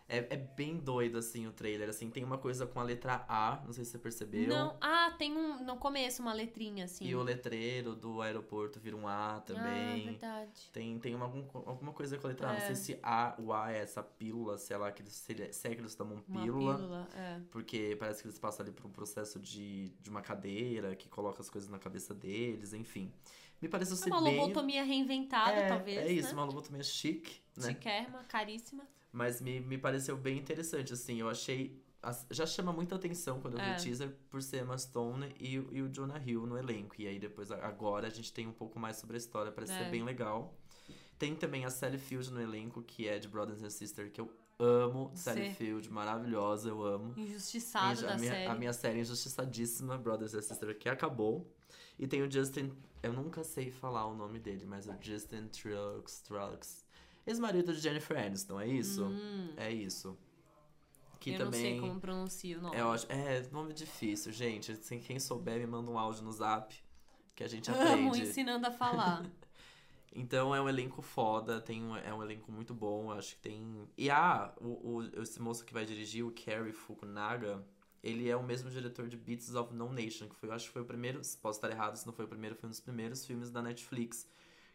S2: É, é bem doido, assim, o trailer. Assim, tem uma coisa com a letra A, não sei se você percebeu.
S1: Não, ah, tem um no começo uma letrinha assim.
S2: E o letreiro do aeroporto vira um A
S1: Ah,
S2: também.
S1: verdade.
S2: tem tem uma, algum- alguma coisa com a letra A. Não
S1: É.
S2: sei se A, o A é essa pílula, sei lá, que eles, se, ele- se é que eles tomam
S1: Uma
S2: pílula.
S1: pílula, é.
S2: Porque parece que eles passam ali por um processo de, de uma cadeira que coloca as coisas na cabeça deles, enfim. Me pareceu
S1: É
S2: ser
S1: uma
S2: bem.
S1: lobotomia reinventada,
S2: é,
S1: talvez,
S2: é isso,
S1: né?
S2: uma lobotomia chique, né?
S1: Chiquérrima, caríssima.
S2: Mas me, me pareceu bem interessante, assim. Eu achei. Já chama muita atenção quando eu vi
S1: É.
S2: o teaser por ser Emma Stone e, o- e o Jonah Hill no elenco. E aí depois, agora, a gente tem um pouco mais sobre a história, parece
S1: É.
S2: ser bem legal. Tem também a Sally Field no elenco, que é de Brothers and Sisters, que eu amo. Sally
S1: Sim.
S2: Field, maravilhosa, eu amo.
S1: Injustiçado
S2: Inju-
S1: da
S2: a, minha,
S1: série.
S2: a minha série injustiçadíssima, Brothers and Sisters, que acabou. E tem o Justin. Eu nunca sei falar o nome dele, mas é o Justin Trucks. Trucks. Ex-marido de Jennifer Aniston, é isso?
S1: Hum,
S2: É isso. Que
S1: eu
S2: também.
S1: não sei como pronuncia o nome.
S2: É, ótimo. é, nome difícil, gente. Assim, quem souber, me manda um áudio no zap. Que a gente
S1: Amo
S2: aprende.
S1: ensinando a falar.
S2: Então é um elenco foda, tem um, é um elenco muito bom, acho que tem. E ah, o, o, esse moço que vai dirigir, o Kerry Fukunaga, ele é o mesmo diretor de Beats of No Nation, que foi, eu acho que foi o primeiro, posso estar errado se não foi o primeiro, foi um dos primeiros filmes da Netflix,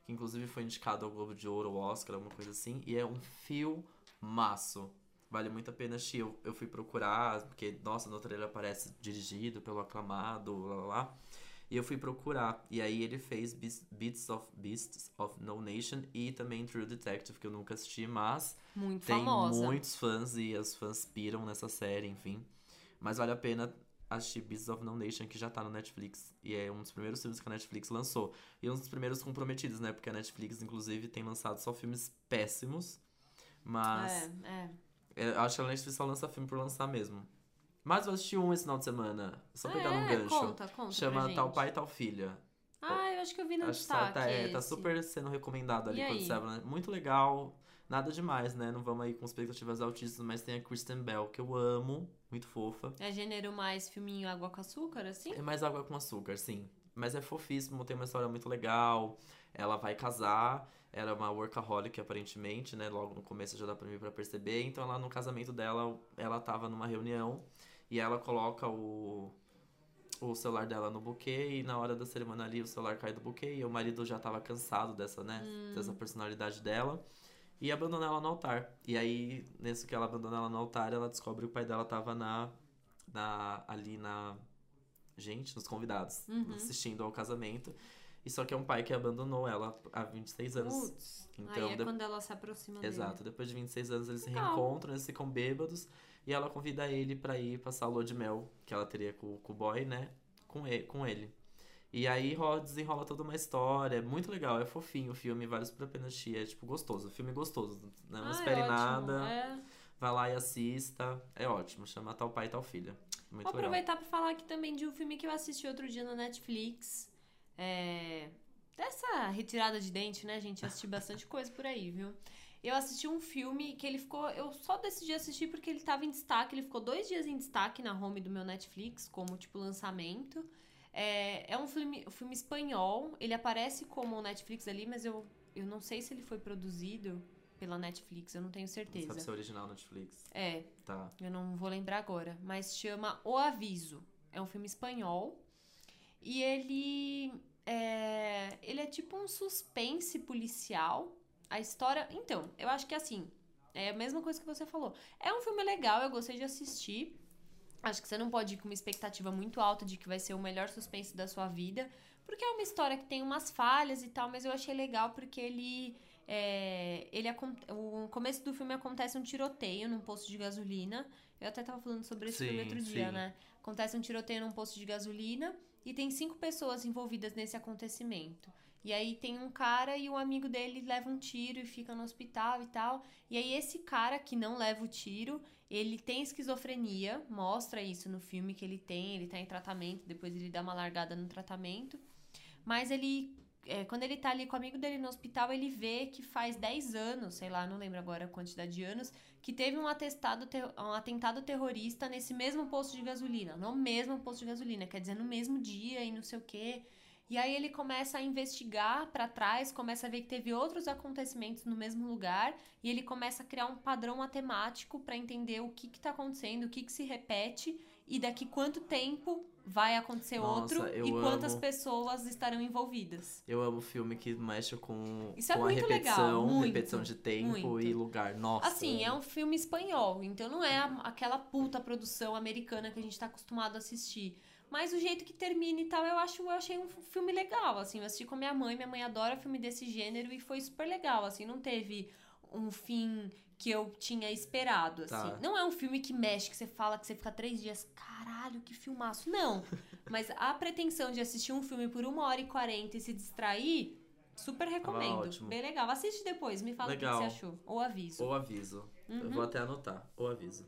S2: que inclusive foi indicado ao Globo de Ouro, ao Oscar, alguma coisa assim, e é um filmaço. Vale muito a pena assistir. Eu, eu fui procurar, porque, nossa, no trailer aparece dirigido pelo aclamado, lá lá lá. E eu fui procurar. E aí ele fez Beasts of Beasts of No Nation e também True Detective, que eu nunca assisti, mas
S1: Muito
S2: tem
S1: famosa.
S2: muitos fãs e os fãs piram nessa série, enfim. Mas vale a pena assistir Beasts of No Nation, que já tá no Netflix. E é um dos primeiros filmes que a Netflix lançou. E um dos primeiros comprometidos, né? Porque a Netflix, inclusive, tem lançado só filmes péssimos. Mas
S1: É, é.
S2: é, eu acho que a Netflix só lança filme por lançar mesmo. Mas eu assisti um esse final de semana. Só pegar
S1: é,
S2: um gancho.
S1: Conta, conta
S2: Chama Tal. Pai, Tal Filha.
S1: Ah, eu acho que eu vi no
S2: Acho
S1: destaque
S2: tá, é, tá super sendo recomendado ali
S1: E
S2: quando
S1: aí?
S2: saiu, né? Muito legal. Nada demais, né? Não vamos aí com expectativas altíssimas, mas tem a Kristen Bell, que eu amo. Muito fofa.
S1: É gênero mais filminho água com açúcar, assim?
S2: É mais água com açúcar, sim. Mas é fofíssimo, tem uma história muito legal. Ela vai casar, ela é uma workaholic aparentemente, né? Logo no começo já dá pra mim pra perceber. Então ela no casamento dela, ela tava numa reunião e ela coloca o o celular dela no buquê e na hora da cerimônia ali o celular cai do buquê e o marido já tava cansado dessa, né,
S1: Hum.
S2: dessa personalidade dela. E abandona ela no altar. E aí, nesse que ela abandona ela no altar, ela descobre que o pai dela tava na, na ali na. Gente, nos convidados,
S1: Uhum.
S2: assistindo ao casamento. E só que é um pai que abandonou ela há 26 anos.
S1: Putz.
S2: Então,
S1: aí é
S2: de-
S1: quando ela se aproxima dele.
S2: Exato, depois de 26 anos eles se
S1: Legal.
S2: reencontram, eles ficam bêbados. E ela convida ele pra ir passar a lua de mel que ela teria com, com o boy, né? Com ele, com ele. E aí ro- desenrola toda uma história. É muito legal, é fofinho o filme, vale super a pena assistir. É tipo gostoso, filme gostoso. Não,
S1: Ah, é
S2: espere
S1: ótimo.
S2: nada.
S1: É.
S2: Vai lá e assista. É ótimo, chama Tal Pai e Tal Filha. Muito
S1: Vou
S2: legal.
S1: aproveitar pra falar aqui também de um filme que eu assisti outro dia na Netflix. É... Dessa retirada de dente, né, gente? Eu assisti bastante coisa por aí, viu? Eu assisti um filme que ele ficou. Eu só decidi assistir porque ele tava em destaque. Ele ficou dois dias em destaque na home do meu Netflix, como tipo lançamento. É, é um filme, um filme espanhol. Ele aparece como Netflix ali, mas eu, eu não sei se ele foi produzido pela Netflix, eu não tenho certeza.
S2: Sabe se é original Netflix?
S1: É,
S2: Tá.
S1: eu não vou lembrar agora, mas chama O Aviso. É um filme espanhol. E ele é, ele é tipo um suspense policial. A história. Então, eu acho que assim. É a mesma coisa que você falou. É um filme legal, eu gostei de assistir. Acho que você não pode ir com uma expectativa muito alta de que vai ser o melhor suspense da sua vida. Porque é uma história que tem umas falhas e tal, mas eu achei legal porque ele. É, ele o começo do filme acontece um tiroteio num posto de gasolina. Eu até tava falando sobre esse
S2: Sim,
S1: filme outro dia,
S2: sim.
S1: né? Acontece um tiroteio num posto de gasolina e tem cinco pessoas envolvidas nesse acontecimento. E aí tem um cara e o amigo dele leva um tiro e fica no hospital e tal. E aí esse cara que não leva o tiro, ele tem esquizofrenia, mostra isso no filme que ele tem, ele tá em tratamento, depois ele dá uma largada no tratamento. Mas ele, é, quando ele tá ali com o amigo dele no hospital, ele vê que faz 10 anos, sei lá, não lembro agora a quantidade de anos, que teve um, atestado um atentado terrorista nesse mesmo posto de gasolina. No mesmo posto de gasolina, quer dizer, no mesmo dia e não sei o quê. E aí ele começa a investigar pra trás, começa a ver que teve outros acontecimentos no mesmo lugar e ele começa a criar um padrão matemático pra entender o que que tá acontecendo, o que que se repete e daqui quanto tempo vai acontecer
S2: Nossa,
S1: outro e quantas
S2: amo.
S1: pessoas estarão envolvidas.
S2: Eu amo filme que mexe com,
S1: Isso é
S2: com a
S1: muito legal,
S2: repetição,
S1: muito,
S2: repetição de tempo
S1: muito.
S2: e lugar. Nossa.
S1: Assim, é um filme espanhol, então não é a- aquela puta produção americana que a gente tá acostumado a assistir. Mas o jeito que termina e tal, eu acho, eu achei um filme legal, assim, eu assisti com a minha mãe, minha mãe adora filme desse gênero e foi super legal, assim, não teve um fim que eu tinha esperado, assim.
S2: Tá.
S1: Não é um filme que mexe, que você fala que você fica três dias, caralho, que filmaço. Não, mas a pretensão de assistir um filme por uma hora e quarenta e se distrair, super recomendo.
S2: ótimo.
S1: Bem legal. Assiste depois, me fala o que
S2: Legal.
S1: você achou. Ou aviso.
S2: O aviso. Eu
S1: Uhum.
S2: vou até anotar. O aviso.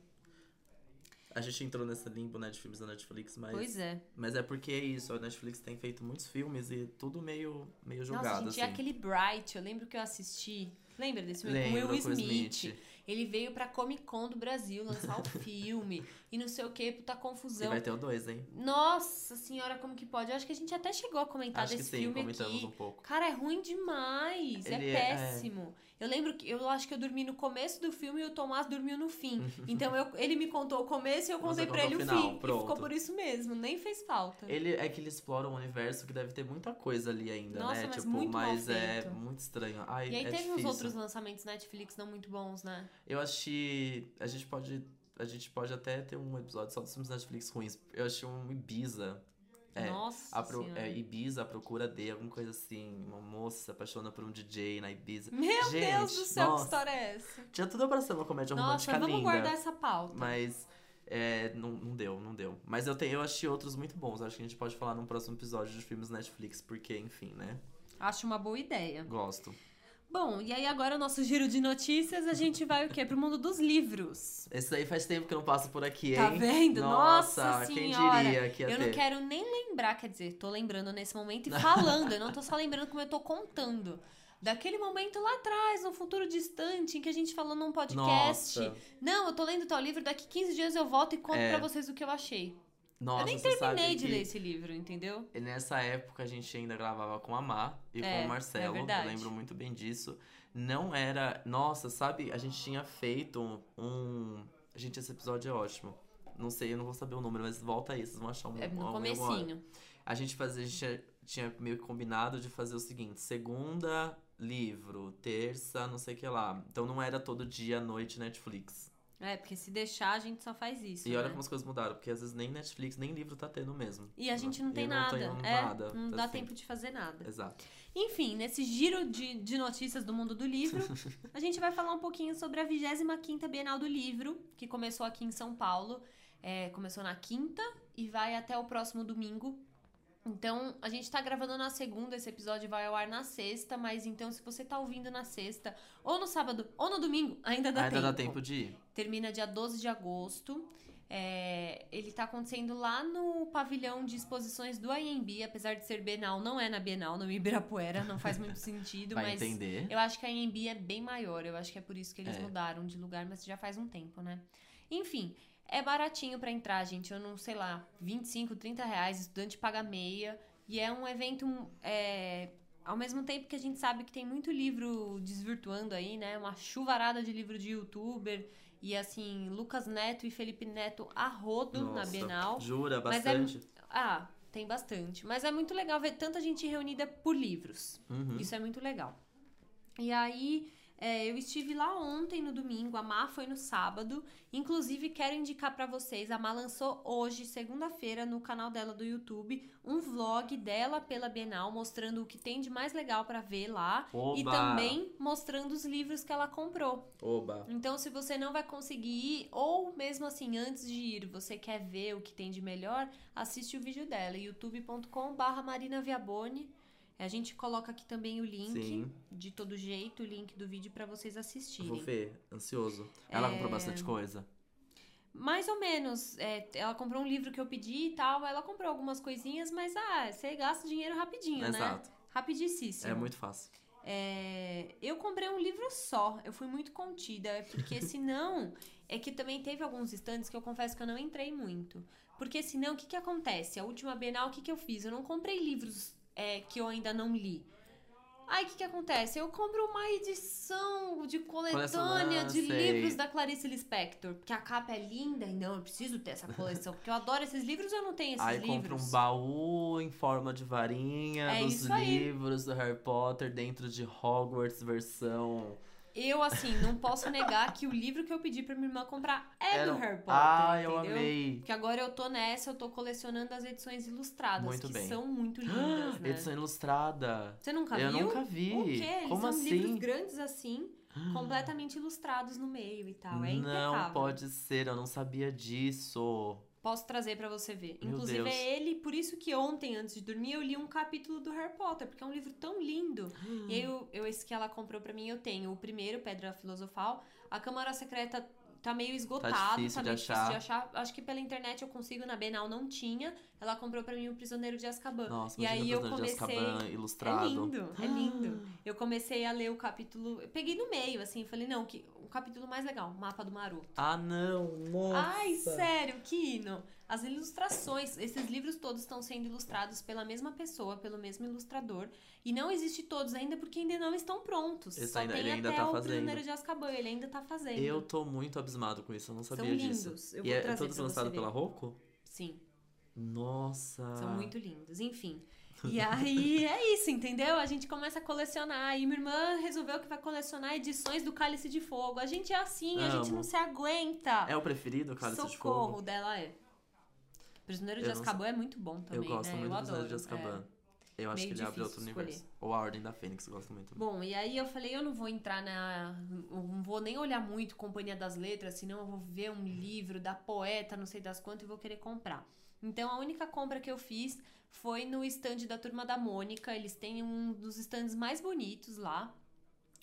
S2: A gente entrou nessa limbo, né, de filmes da Netflix, mas...
S1: Pois é.
S2: Mas é porque é isso, a Netflix tem feito muitos filmes e tudo meio, meio
S1: Nossa,
S2: julgado,
S1: gente,
S2: assim.
S1: e aquele Bright, eu lembro que eu assisti. Lembra desse filme?
S2: Lembro,
S1: com Will Smith.
S2: Smith.
S1: Ele veio pra Comic Con do Brasil lançar o filme. E não sei o que, puta
S2: E
S1: confusão.
S2: vai ter o dois, hein?
S1: Nossa senhora, como que pode? Eu acho que a gente até chegou a comentar
S2: Acho que
S1: desse
S2: sim,
S1: filme
S2: comentamos
S1: aqui.
S2: um pouco.
S1: Cara, é ruim demais.
S2: Ele
S1: é
S2: é-
S1: péssimo. Eu lembro que eu acho que eu dormi no começo do filme e o Tomás dormiu no fim. Então eu- ele me contou o começo e eu contei pra
S2: contou
S1: ele
S2: o final,
S1: fim. E
S2: pronto.
S1: ficou por isso mesmo, nem fez falta.
S2: Ele é que ele explora um universo que deve ter muita coisa ali ainda,
S1: Nossa,
S2: né?
S1: mas
S2: tipo,
S1: muito
S2: mas é muito estranho. Ai,
S1: E aí
S2: é
S1: teve uns
S2: difícil.
S1: outros lançamentos Netflix não muito bons, né?
S2: Eu achei. A gente pode. A gente pode até ter um episódio só dos filmes Netflix ruins. Eu achei um Ibiza. É,
S1: Nossa
S2: a pro- é, Ibiza, a procura de, alguma coisa assim. Uma moça se apaixona por um DJ na Ibiza.
S1: Meu
S2: Gente,
S1: Deus do céu,
S2: nossa.
S1: que história é essa?
S2: Tinha tudo pra ser uma comédia
S1: Nossa,
S2: romântica
S1: vamos
S2: linda.
S1: guardar essa pauta.
S2: Mas é, não, não deu, não deu. Mas eu, tenho, eu achei outros muito bons. Acho que a gente pode falar num próximo episódio de filmes Netflix, porque, enfim, né?
S1: Acho uma boa ideia.
S2: Gosto.
S1: Bom, e aí agora o nosso giro de notícias, a gente vai o quê? Pro mundo dos livros.
S2: Esse aí faz tempo que eu não passo por aqui, hein?
S1: Tá vendo?
S2: Nossa,
S1: Nossa
S2: quem diria que ia
S1: Eu
S2: ter.
S1: não quero nem lembrar, quer dizer, tô lembrando nesse momento e falando. eu não tô só lembrando como eu tô contando. Daquele momento lá atrás, no futuro distante, em que a gente falou num podcast.
S2: Nossa.
S1: Não, eu tô lendo tal livro, daqui 15 dias eu volto e conto
S2: É.
S1: pra vocês o que eu achei.
S2: Nossa,
S1: eu nem terminei de ler esse livro, entendeu?
S2: Nessa época a gente ainda gravava com a Mar e
S1: É,
S2: com o Marcelo.
S1: é
S2: eu lembro muito bem disso. Não era. Nossa, sabe? A gente tinha feito um. Gente, esse episódio é ótimo. Não sei, eu não vou saber o número, mas volta aí, vocês vão achar um.
S1: É no
S2: um-
S1: comecinho.
S2: A gente fazia, a gente tinha, tinha meio que combinado de fazer o seguinte: segunda livro, terça, não sei o que lá. Então não era todo dia à noite Netflix.
S1: É, porque se deixar, a gente só faz isso.
S2: E olha
S1: né?
S2: como as coisas mudaram, porque às vezes nem Netflix, nem livro tá tendo mesmo.
S1: E a gente não tem
S2: E
S1: nada.
S2: Não
S1: é,
S2: nada.
S1: não dá
S2: assim.
S1: tempo de fazer nada.
S2: Exato.
S1: Enfim, nesse giro de, de notícias do mundo do livro, a gente vai falar um pouquinho sobre a 25ª Bienal do Livro, que começou aqui em São Paulo. É, começou na quinta e vai até o próximo domingo. Então, a gente tá gravando na segunda, esse episódio vai ao ar na sexta, mas então se você tá ouvindo na sexta, ou no sábado, ou no domingo, ainda dá
S2: Ainda
S1: tempo.
S2: dá tempo de ir.
S1: Termina dia 12 de agosto. É, ele tá acontecendo lá no pavilhão de exposições do IMB, apesar de ser Bienal, não é na Bienal, no Ibirapuera, não faz muito sentido,
S2: Vai
S1: mas
S2: entender.
S1: eu acho que a IMB é bem maior, eu acho que é por isso que eles
S2: É.
S1: mudaram de lugar, mas já faz um tempo, né? Enfim, é baratinho pra entrar, gente, eu não sei lá, 25, 30 reais, estudante paga meia, e é um evento, é, ao mesmo tempo que a gente sabe que tem muito livro desvirtuando aí, né? Uma chuvarada de livro de youtuber. E assim, Lucas Neto e Felipe Neto a rodo na
S2: Nossa,
S1: Bienal.
S2: Jura,
S1: Mas é-
S2: bastante.
S1: Ah, tem bastante. Mas é muito legal ver tanta gente reunida por livros.
S2: Uhum.
S1: Isso é muito legal. E aí, é, eu estive lá ontem, no domingo, a Má foi no sábado. Inclusive, quero indicar pra vocês, a Má lançou hoje, segunda-feira, no canal dela do YouTube, um vlog dela pela Bienal, mostrando o que tem de mais legal pra ver lá. E
S2: Oba!
S1: também mostrando os livros que ela comprou.
S2: Oba.
S1: Então, se você não vai conseguir ir, ou mesmo assim, antes de ir, você quer ver o que tem de melhor, assiste o vídeo dela, youtube.com.br Marina Viaboni. A gente coloca aqui também o link,
S2: Sim.
S1: de todo jeito, o link do vídeo pra vocês assistirem.
S2: Vou ver, ansioso. Ela comprou bastante coisa.
S1: Mais ou menos. é, ela comprou um livro que eu pedi e tal, ela comprou algumas coisinhas, mas ah, você gasta dinheiro rapidinho, né?
S2: Exato.
S1: Rapidíssimo.
S2: É muito fácil.
S1: É, eu comprei um livro só, eu fui muito contida, porque senão. é que também teve alguns estandes que eu confesso que eu não entrei muito. Porque senão, o que, que acontece? A última Bienal, o que, que eu fiz? Eu não comprei livros é, que eu ainda não li. Aí o que, que acontece? Eu compro uma edição de coletânea de
S2: ah,
S1: livros da Clarice Lispector, porque a capa é linda, e não, eu preciso ter essa coleção, porque eu adoro esses livros eu não tenho esses
S2: Aí
S1: livros.
S2: compra um baú em forma de varinha
S1: É
S2: dos
S1: aí.
S2: livros do Harry Potter dentro de Hogwarts versão.
S1: Eu, assim, não posso negar que o livro que eu pedi pra minha irmã comprar é
S2: Era-
S1: do Harry Potter.
S2: Ah, eu
S1: entendeu?
S2: amei.
S1: Porque agora eu tô nessa, eu tô colecionando as edições ilustradas,
S2: Muito
S1: que
S2: bem.
S1: são muito lindas, né?
S2: Edição ilustrada.
S1: Você nunca
S2: eu
S1: viu?
S2: nunca vi.
S1: O quê? Eles
S2: Como
S1: são
S2: assim?
S1: livros grandes assim, completamente ilustrados no meio e tal. É impecável.
S2: não pode ser, eu não sabia disso.
S1: Posso trazer pra você ver.
S2: Meu
S1: Inclusive
S2: Deus.
S1: é ele, por isso que ontem, antes de dormir, eu li um capítulo do Harry Potter, porque é um livro tão lindo. E aí, eu, eu, esse que ela comprou pra mim, eu tenho o primeiro, Pedra Filosofal. A Câmara Secreta tá meio esgotado, tá,
S2: difícil de
S1: meio difícil
S2: achar.
S1: de achar. Acho que pela internet eu consigo, na Bienal não tinha. Ela comprou pra mim o Prisioneiro de Azkaban.
S2: Nossa,
S1: e aí eu comecei...
S2: Azkaban ilustrado.
S1: É lindo, é lindo. Eu comecei a ler o capítulo... Eu peguei no meio, assim, falei, não, que, o capítulo mais legal, Mapa do Maroto.
S2: Ah, não, nossa.
S1: Ai, sério, que hino! As ilustrações, esses livros todos estão sendo ilustrados pela mesma pessoa, pelo mesmo ilustrador. E não existe todos ainda porque ainda não estão prontos.
S2: Esse
S1: Só
S2: ainda-
S1: tem
S2: ele ainda
S1: até
S2: tá
S1: o
S2: fazendo.
S1: Prisioneiro de Azkaban, ele ainda tá fazendo.
S2: Eu tô muito abismado com isso, eu não sabia
S1: São
S2: disso.
S1: lindos. Eu
S2: e
S1: vou
S2: é
S1: trazer
S2: todos lançados pela Roku?
S1: Sim,
S2: Nossa.
S1: são muito lindos. Enfim. E aí é isso, entendeu? A gente começa a colecionar. E minha irmã resolveu que vai colecionar edições do Cálice de Fogo. A gente é assim, a gente
S2: Amo.
S1: não se aguenta.
S2: É o preferido, Cálice de
S1: Socorro
S2: Fogo?
S1: dela é. Prisioneiro de Azkaban é muito bom também,
S2: eu gosto
S1: né?
S2: muito
S1: eu
S2: do Prisioneiro de Azkaban.
S1: é.
S2: Eu acho
S1: Meio
S2: que ele abre outro
S1: difícil
S2: universo. Ou a Ordem da Fênix, eu gosto muito.
S1: Bom, e aí eu falei, eu não vou entrar na. eu Não vou nem olhar muito Companhia das Letras, senão eu vou ver um livro da poeta, não sei das quantas, e vou querer comprar. Então a única compra que eu fiz foi no stand da turma da Mônica. Eles têm um dos stands mais bonitos lá.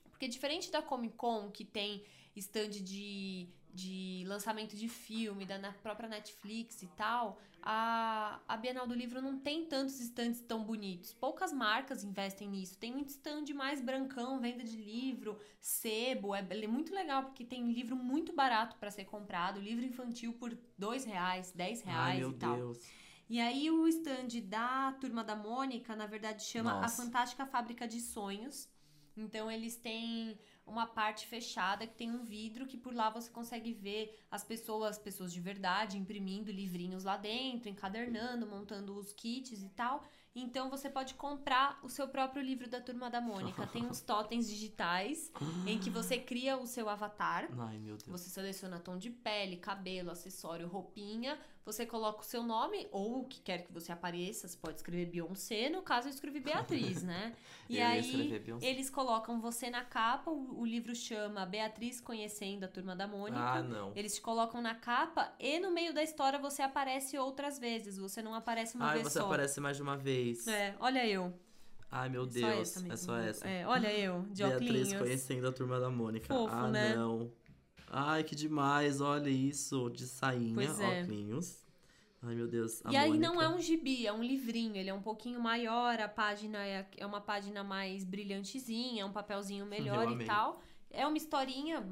S1: Porque diferente da Comic Con, que tem stand de, de lançamento de filme, da própria Netflix e tal, a, a Bienal do Livro não tem tantos stands tão bonitos. Poucas marcas investem nisso. Tem um stand mais brancão, venda de livro, sebo. É, é muito legal porque tem livro muito barato para ser comprado. Livro infantil por dois reais, 10 reais
S2: Ai, meu
S1: e tal.
S2: Deus.
S1: E aí o stand da Turma da Mônica, na verdade, chama A
S2: Nossa.
S1: Fantástica Fábrica de Sonhos. Então eles têm uma parte fechada que tem um vidro que por lá você consegue ver as pessoas, pessoas de verdade, imprimindo livrinhos lá dentro, encadernando, montando os kits e tal. Então você pode comprar o seu próprio livro da Turma da Mônica. Tem uns totens digitais em que você cria o seu avatar.
S2: Ai, meu Deus.
S1: Você seleciona tom de pele, cabelo, acessório, roupinha. Você coloca o seu nome ou o que quer que você apareça. Você pode escrever Beyoncé, no caso eu escrevi Beatriz, né? E aí eles colocam você na capa. O, o livro chama Beatriz Conhecendo a Turma da Mônica.
S2: Ah, não.
S1: Eles te colocam na capa e no meio da história você aparece outras vezes. Você não aparece uma
S2: Ai,
S1: vez
S2: você
S1: só.
S2: aparece mais de uma vez.
S1: É, olha eu.
S2: Ai, meu
S1: É só
S2: Deus.
S1: essa
S2: é só essa.
S1: É, olha eu, de
S2: Beatriz
S1: óculos.
S2: conhecendo a turma da Mônica.
S1: Fofo,
S2: ah,
S1: né?
S2: não. Ai, que demais. Olha isso. De sainha,
S1: Pois é.
S2: óculos. Ai, meu Deus.
S1: E aí não
S2: Mônica.
S1: é um gibi, é um livrinho. Ele é um pouquinho maior, a página é, é uma página mais brilhantezinha, é um papelzinho melhor e tal. É uma historinha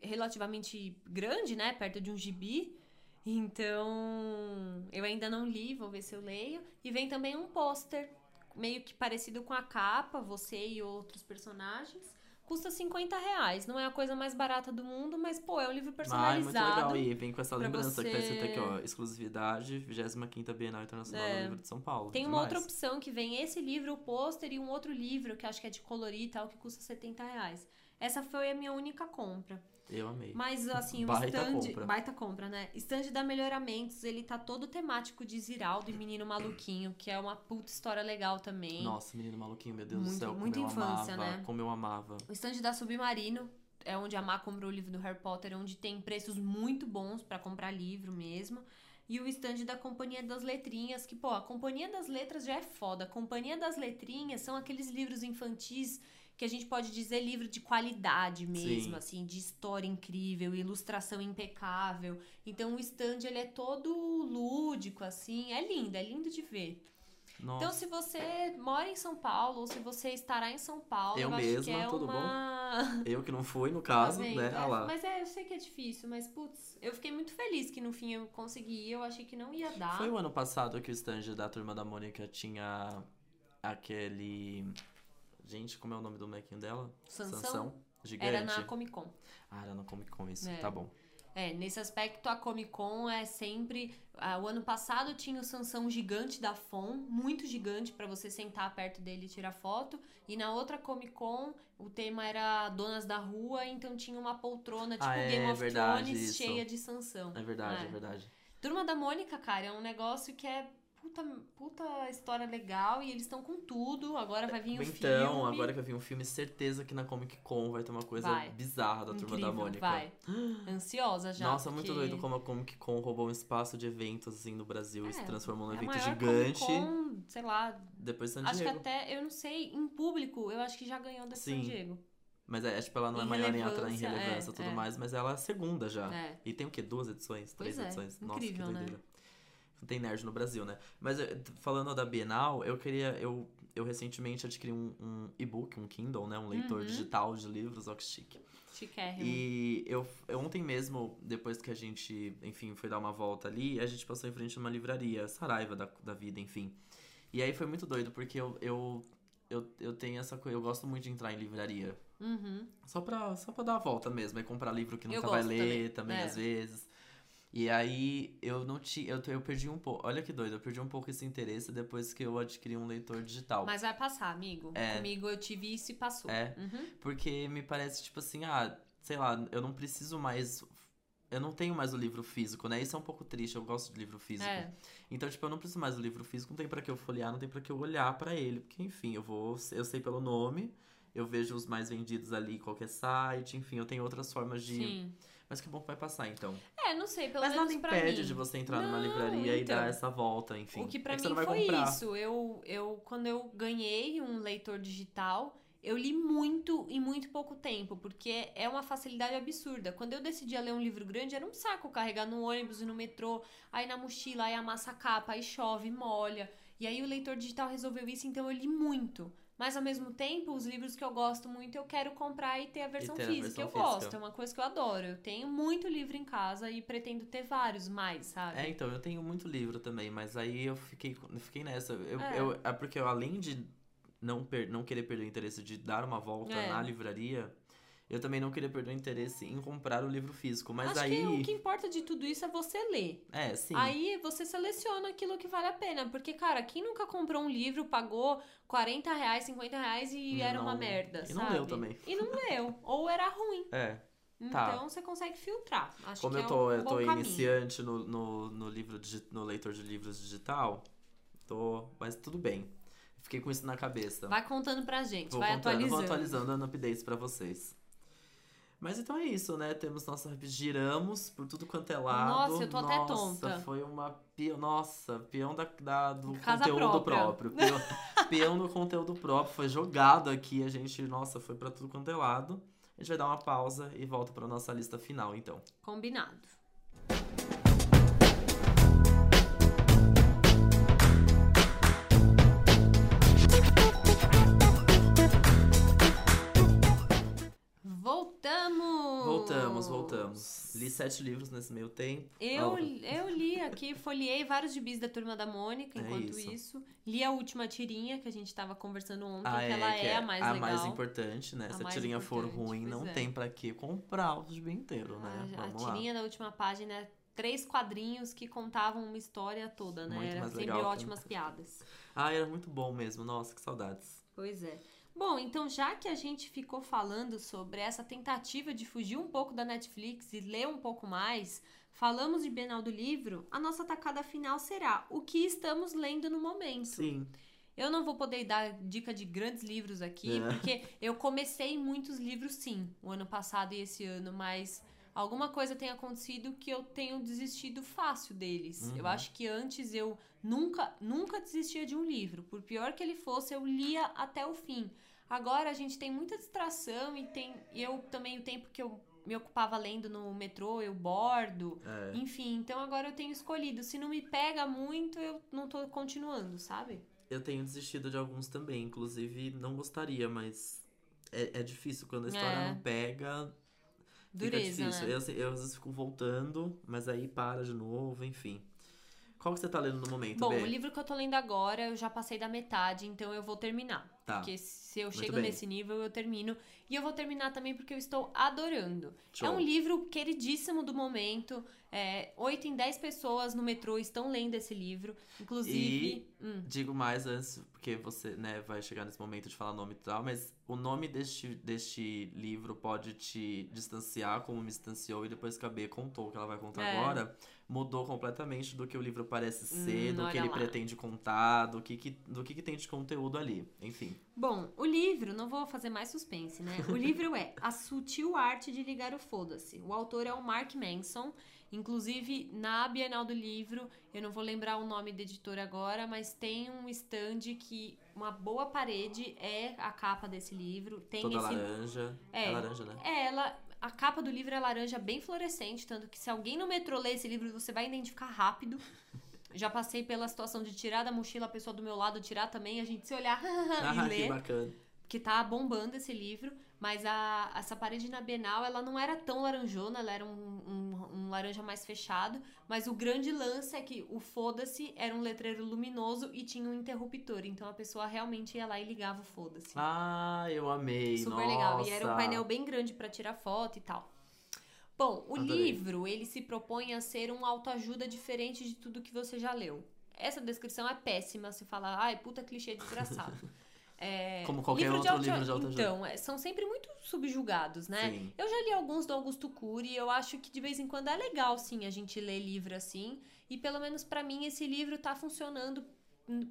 S1: relativamente grande, né? Perto de um gibi. Então, eu ainda não li, vou ver se eu leio. E vem também um pôster, meio que parecido com a capa, você e outros personagens. Custa 50 reais. Não é a coisa mais barata do mundo, mas, pô, é um livro personalizado.
S2: muito legal. E vem com essa lembrança que tá escrito aqui,
S1: você-
S2: ó. Exclusividade, 25ª Bienal Internacional
S1: É.
S2: do Livro de São Paulo.
S1: Tem uma outra opção que vem esse livro, o pôster, e um outro livro que acho que é de colorir e tal, que custa 70 reais. Essa foi a minha única compra.
S2: Eu amei.
S1: Mas assim, o
S2: Baita
S1: stand.
S2: compra.
S1: Baita compra, né? Stand da Melhoramentos, ele tá todo temático de Ziraldo e Menino Maluquinho, que é uma puta história legal também.
S2: Nossa, menino maluquinho, meu Deus
S1: Muito-
S2: do céu.
S1: muita
S2: como eu
S1: infância,
S2: amava.
S1: né?
S2: Como eu amava.
S1: O stand da Submarino é onde a Má comprou o livro do Harry Potter, onde tem preços muito bons pra comprar livro mesmo. E o stand da Companhia das Letrinhas, que, pô, a Companhia das Letras já é foda. A Companhia das Letrinhas são aqueles livros infantis que a gente pode dizer livro de qualidade mesmo,
S2: Sim.
S1: assim, de história incrível, ilustração impecável. Então o stand ele é todo lúdico, assim, é lindo, é lindo de ver.
S2: Nossa.
S1: Então, se você mora em São Paulo, ou se você estará em São Paulo,
S2: Eu
S1: eu, acho que
S2: mesma,
S1: é
S2: tudo bom?
S1: uma.
S2: Eu que não fui, no caso,
S1: Tá
S2: né?
S1: É,
S2: Ah lá.
S1: Mas é, eu sei que é difícil, mas putz, eu fiquei muito feliz que no fim eu consegui. Eu achei que não ia dar.
S2: Foi o ano passado que o stand da Turma da Mônica tinha aquele... Gente, como é o nome do molequinho dela?
S1: Sansão?
S2: Gigante.
S1: Era na Comic Con.
S2: Ah, era na Comic Con isso.
S1: É.
S2: Tá bom.
S1: É, nesse aspecto a Comic Con é sempre. ah, o ano passado tinha o Sansão gigante da FON, muito gigante pra você sentar perto dele e tirar foto. E na outra Comic Con o tema era Donas da Rua, então tinha uma poltrona tipo
S2: Ah, é,
S1: Game of
S2: verdade,
S1: Thrones
S2: isso.
S1: cheia de Sansão.
S2: É verdade, é,
S1: É.
S2: verdade.
S1: Turma da Mônica, cara, é um negócio que é puta, puta história legal e eles estão com tudo. Agora vai vir o
S2: então,
S1: filme.
S2: agora que eu vi um filme, certeza que na Comic Con vai ter uma coisa
S1: Vai.
S2: bizarra da Turma da
S1: Incrível,
S2: Mônica.
S1: Vai. Ansiosa já.
S2: Nossa, muito
S1: porque
S2: doido como a Comic Con roubou um espaço de eventos assim no Brasil e se
S1: É,
S2: transformou num
S1: é a
S2: evento
S1: maior
S2: gigante.
S1: Comic Con, sei lá,
S2: Depois de San
S1: acho que
S2: Diego.
S1: até, eu não sei, em público, eu acho que já ganhou da San. Diego.
S2: Mas é, tipo, ela não é maior em atra em
S1: relevância,
S2: e
S1: é,
S2: tudo
S1: é.
S2: mais, mas ela é a segunda já.
S1: É.
S2: E tem o quê? Duas edições? Três
S1: é,
S2: edições? Nossa,
S1: incrível,
S2: que
S1: né?
S2: Não tem nerd no Brasil, né? Mas eh, falando da Bienal, eu queria. Eu, eu recentemente adquiri um, um e-book, um Kindle, né? Um leitor
S1: Uhum.
S2: digital de livros, ó que chique.
S1: Chiquérrimo.
S2: E eu, eu ontem mesmo, depois que a gente, enfim, foi dar uma volta ali, a gente passou em frente a uma livraria, Saraiva da, da vida, enfim. E aí foi muito doido, porque eu, eu, eu, eu tenho essa coisa, eu gosto muito de entrar em livraria.
S1: Uhum.
S2: Só pra, só pra dar a volta mesmo, e comprar livro que nunca vai ler também,
S1: é.
S2: às vezes. E aí eu não tinha. Eu, eu perdi um pouco. Olha que doido, eu perdi um pouco esse interesse depois que eu adquiri um leitor digital.
S1: Mas vai passar, amigo.
S2: É.
S1: Comigo eu tive isso e passou.
S2: É.
S1: Uhum.
S2: Porque me parece, tipo assim, ah, sei lá, eu não preciso mais. Eu não tenho mais o livro físico, né? Isso é um pouco triste, eu gosto de livro físico.
S1: É.
S2: Então, tipo, eu não preciso mais do livro físico, não tem pra que eu folhear, não tem pra que eu olhar pra ele. Porque, enfim, eu vou. Eu sei pelo nome, eu vejo os mais vendidos ali em qualquer site, enfim, eu tenho outras formas de.
S1: Sim.
S2: Mas que bom que vai passar, então.
S1: É, não sei, pelo
S2: Mas
S1: menos
S2: nada
S1: pra
S2: impede
S1: mim.
S2: de você entrar numa
S1: Não,
S2: livraria e
S1: então.
S2: dar essa volta, enfim.
S1: O que pra
S2: é que
S1: mim foi
S2: comprar.
S1: isso. Eu, eu, quando eu ganhei um leitor digital, eu li muito em muito pouco tempo, porque é uma facilidade absurda. Quando eu decidia ler um livro grande, era um saco carregar no ônibus e no metrô, aí na mochila, aí amassa a capa, aí chove, molha. E aí o leitor digital resolveu isso, então eu li muito. Mas ao mesmo tempo, os livros que eu gosto muito, eu quero comprar e ter a versão
S2: ter a
S1: física.
S2: versão
S1: eu
S2: física.
S1: gosto, é uma coisa que eu adoro. Eu tenho muito livro em casa e pretendo ter vários mais, sabe?
S2: É, então, eu tenho muito livro também, mas aí eu fiquei, fiquei nessa. Eu,
S1: É.
S2: eu- é porque eu, além de não, per, não querer perder o interesse de dar uma volta
S1: É.
S2: na livraria, Eu também não queria perder o interesse em comprar o livro físico, mas
S1: Acho
S2: aí.
S1: que o que importa de tudo isso é você ler.
S2: É, sim.
S1: Aí você seleciona aquilo que vale a pena. Porque, cara, quem nunca comprou um livro, pagou 40 reais, 50 reais e
S2: E
S1: era uma
S2: não-
S1: merda,
S2: e não leu também.
S1: E não leu. Ou era ruim.
S2: É. Tá.
S1: Então você consegue filtrar. Acho
S2: Como
S1: que
S2: eu
S1: é
S2: tô,
S1: um
S2: eu tô iniciante no, no, no livro no leitor de livros digital, tô. Mas tudo bem. Fiquei com isso na cabeça.
S1: Vai contando pra gente,
S2: Vou
S1: vai
S2: contando,
S1: atualizando.
S2: Vou atualizando, dando updates pra vocês. Mas então é isso, né? Temos nossa. Giramos por tudo quanto é lado.
S1: Nossa, eu tô até
S2: Nossa,
S1: tonta.
S2: foi uma. Nossa, peão da, da- do
S1: Casa
S2: conteúdo
S1: própria.
S2: próprio. Peão, peão do conteúdo próprio. Foi jogado aqui. A gente, nossa, foi pra tudo quanto é lado. A gente vai dar uma pausa e volta pra nossa lista final, então.
S1: Combinado.
S2: Li sete livros nesse meio tempo.
S1: Eu,
S2: Ah,
S1: eu li aqui, folheei vários gibis da Turma da Mônica
S2: É
S1: enquanto
S2: isso.
S1: isso. Li a última tirinha que a gente tava conversando ontem,
S2: Ah,
S1: que ela
S2: que
S1: é, a mais
S2: a
S1: legal.
S2: mais importante, né?
S1: A
S2: Se a tirinha for ruim, não
S1: é.
S2: tem pra que comprar o gibi inteiro, né?
S1: A, a
S2: Vamos lá.
S1: tirinha da última página é três quadrinhos que contavam uma história toda, né?
S2: Muito
S1: Era sempre
S2: legal
S1: ótimas piadas.
S2: Ah, era muito bom mesmo. Nossa, que saudades.
S1: Pois é. Bom, então já que a gente ficou falando sobre essa tentativa de fugir um pouco da Netflix e ler um pouco mais, falamos de Bienal do Livro, a nossa tacada final será o que estamos lendo no momento.
S2: Sim.
S1: Eu não vou poder dar dica de grandes livros aqui,
S2: É.
S1: porque eu comecei muitos livros sim, o ano passado e esse ano, mas alguma coisa tem acontecido que eu tenho desistido fácil deles.
S2: Uhum.
S1: Eu acho que antes eu nunca, nunca desistia de um livro. Por pior que ele fosse, eu lia até o fim. Agora a gente tem muita distração e tem eu também o tempo que eu me ocupava lendo no metrô, eu bordo,
S2: É.
S1: enfim, então agora eu tenho escolhido. Se não me pega muito, eu não tô continuando, sabe?
S2: Eu tenho desistido de alguns também. Inclusive, não gostaria, mas é, é difícil. Quando a história
S1: É.
S2: não pega,
S1: Dureza,
S2: fica difícil.
S1: né?
S2: Eu, assim, eu às vezes fico voltando, mas aí para de novo, enfim. Qual que você tá lendo no momento,
S1: Bom,
S2: Bê?
S1: o livro que eu tô lendo agora, eu já passei da metade, então eu vou terminar.
S2: Tá.
S1: Porque se eu
S2: Muito
S1: chego
S2: bem.
S1: nesse nível, eu termino. E eu vou terminar também porque eu estou adorando.
S2: Show.
S1: É um livro queridíssimo do momento. É, 8 em 10 pessoas no metrô estão lendo esse livro. Inclusive. hum,
S2: Digo mais antes, porque você né, vai chegar nesse momento de falar nome e tal, mas o nome deste, deste livro pode te distanciar, como me distanciou, e depois que a B contou o que ela vai contar
S1: É.
S2: agora, mudou completamente do que o livro parece ser,
S1: Hum,
S2: do que ele
S1: lá.
S2: pretende contar, do que, que, do que, que tem de conteúdo ali. Enfim.
S1: Bom, o livro, não vou fazer mais suspense, né? O livro é A Sutil Arte de Ligar o Foda-se. O autor é o Mark Manson. Inclusive, na Bienal do Livro, eu não vou lembrar o nome da editora agora, mas tem um stand que uma boa parede é a capa desse livro. Tem
S2: Toda
S1: esse
S2: laranja.
S1: É.
S2: É laranja, né?
S1: é, ela. A capa do livro é laranja bem fluorescente, tanto que se alguém no metrô ler esse livro, você vai identificar rápido. Já passei pela situação de tirar da mochila a pessoa do meu lado, tirar também, a gente se olhar e
S2: Ah, que
S1: ler,
S2: bacana.
S1: que tá bombando esse livro. Mas a, essa parede na Bienal, ela não era tão laranjona, ela era um, um laranja mais fechado. Mas o grande lance é que o foda-se era um letreiro luminoso e tinha um interruptor. Então a pessoa realmente ia lá e ligava o foda-se.
S2: Ah, eu amei.
S1: Super legal. E era um
S2: nossa.
S1: painel bem grande pra tirar foto e tal. Bom, o
S2: Adorei.
S1: livro, ele se propõe a ser um autoajuda diferente de tudo que você já leu. Essa descrição é péssima, se fala, ai, puta clichê desgraçado. É,
S2: Como qualquer
S1: livro
S2: outro livro de autoajuda.
S1: Então, é, são sempre muito subjugados, né?
S2: Sim.
S1: Eu já li alguns do Augusto Cury e eu acho que de vez em quando é legal, sim, a gente ler livro assim. E pelo menos pra mim esse livro tá funcionando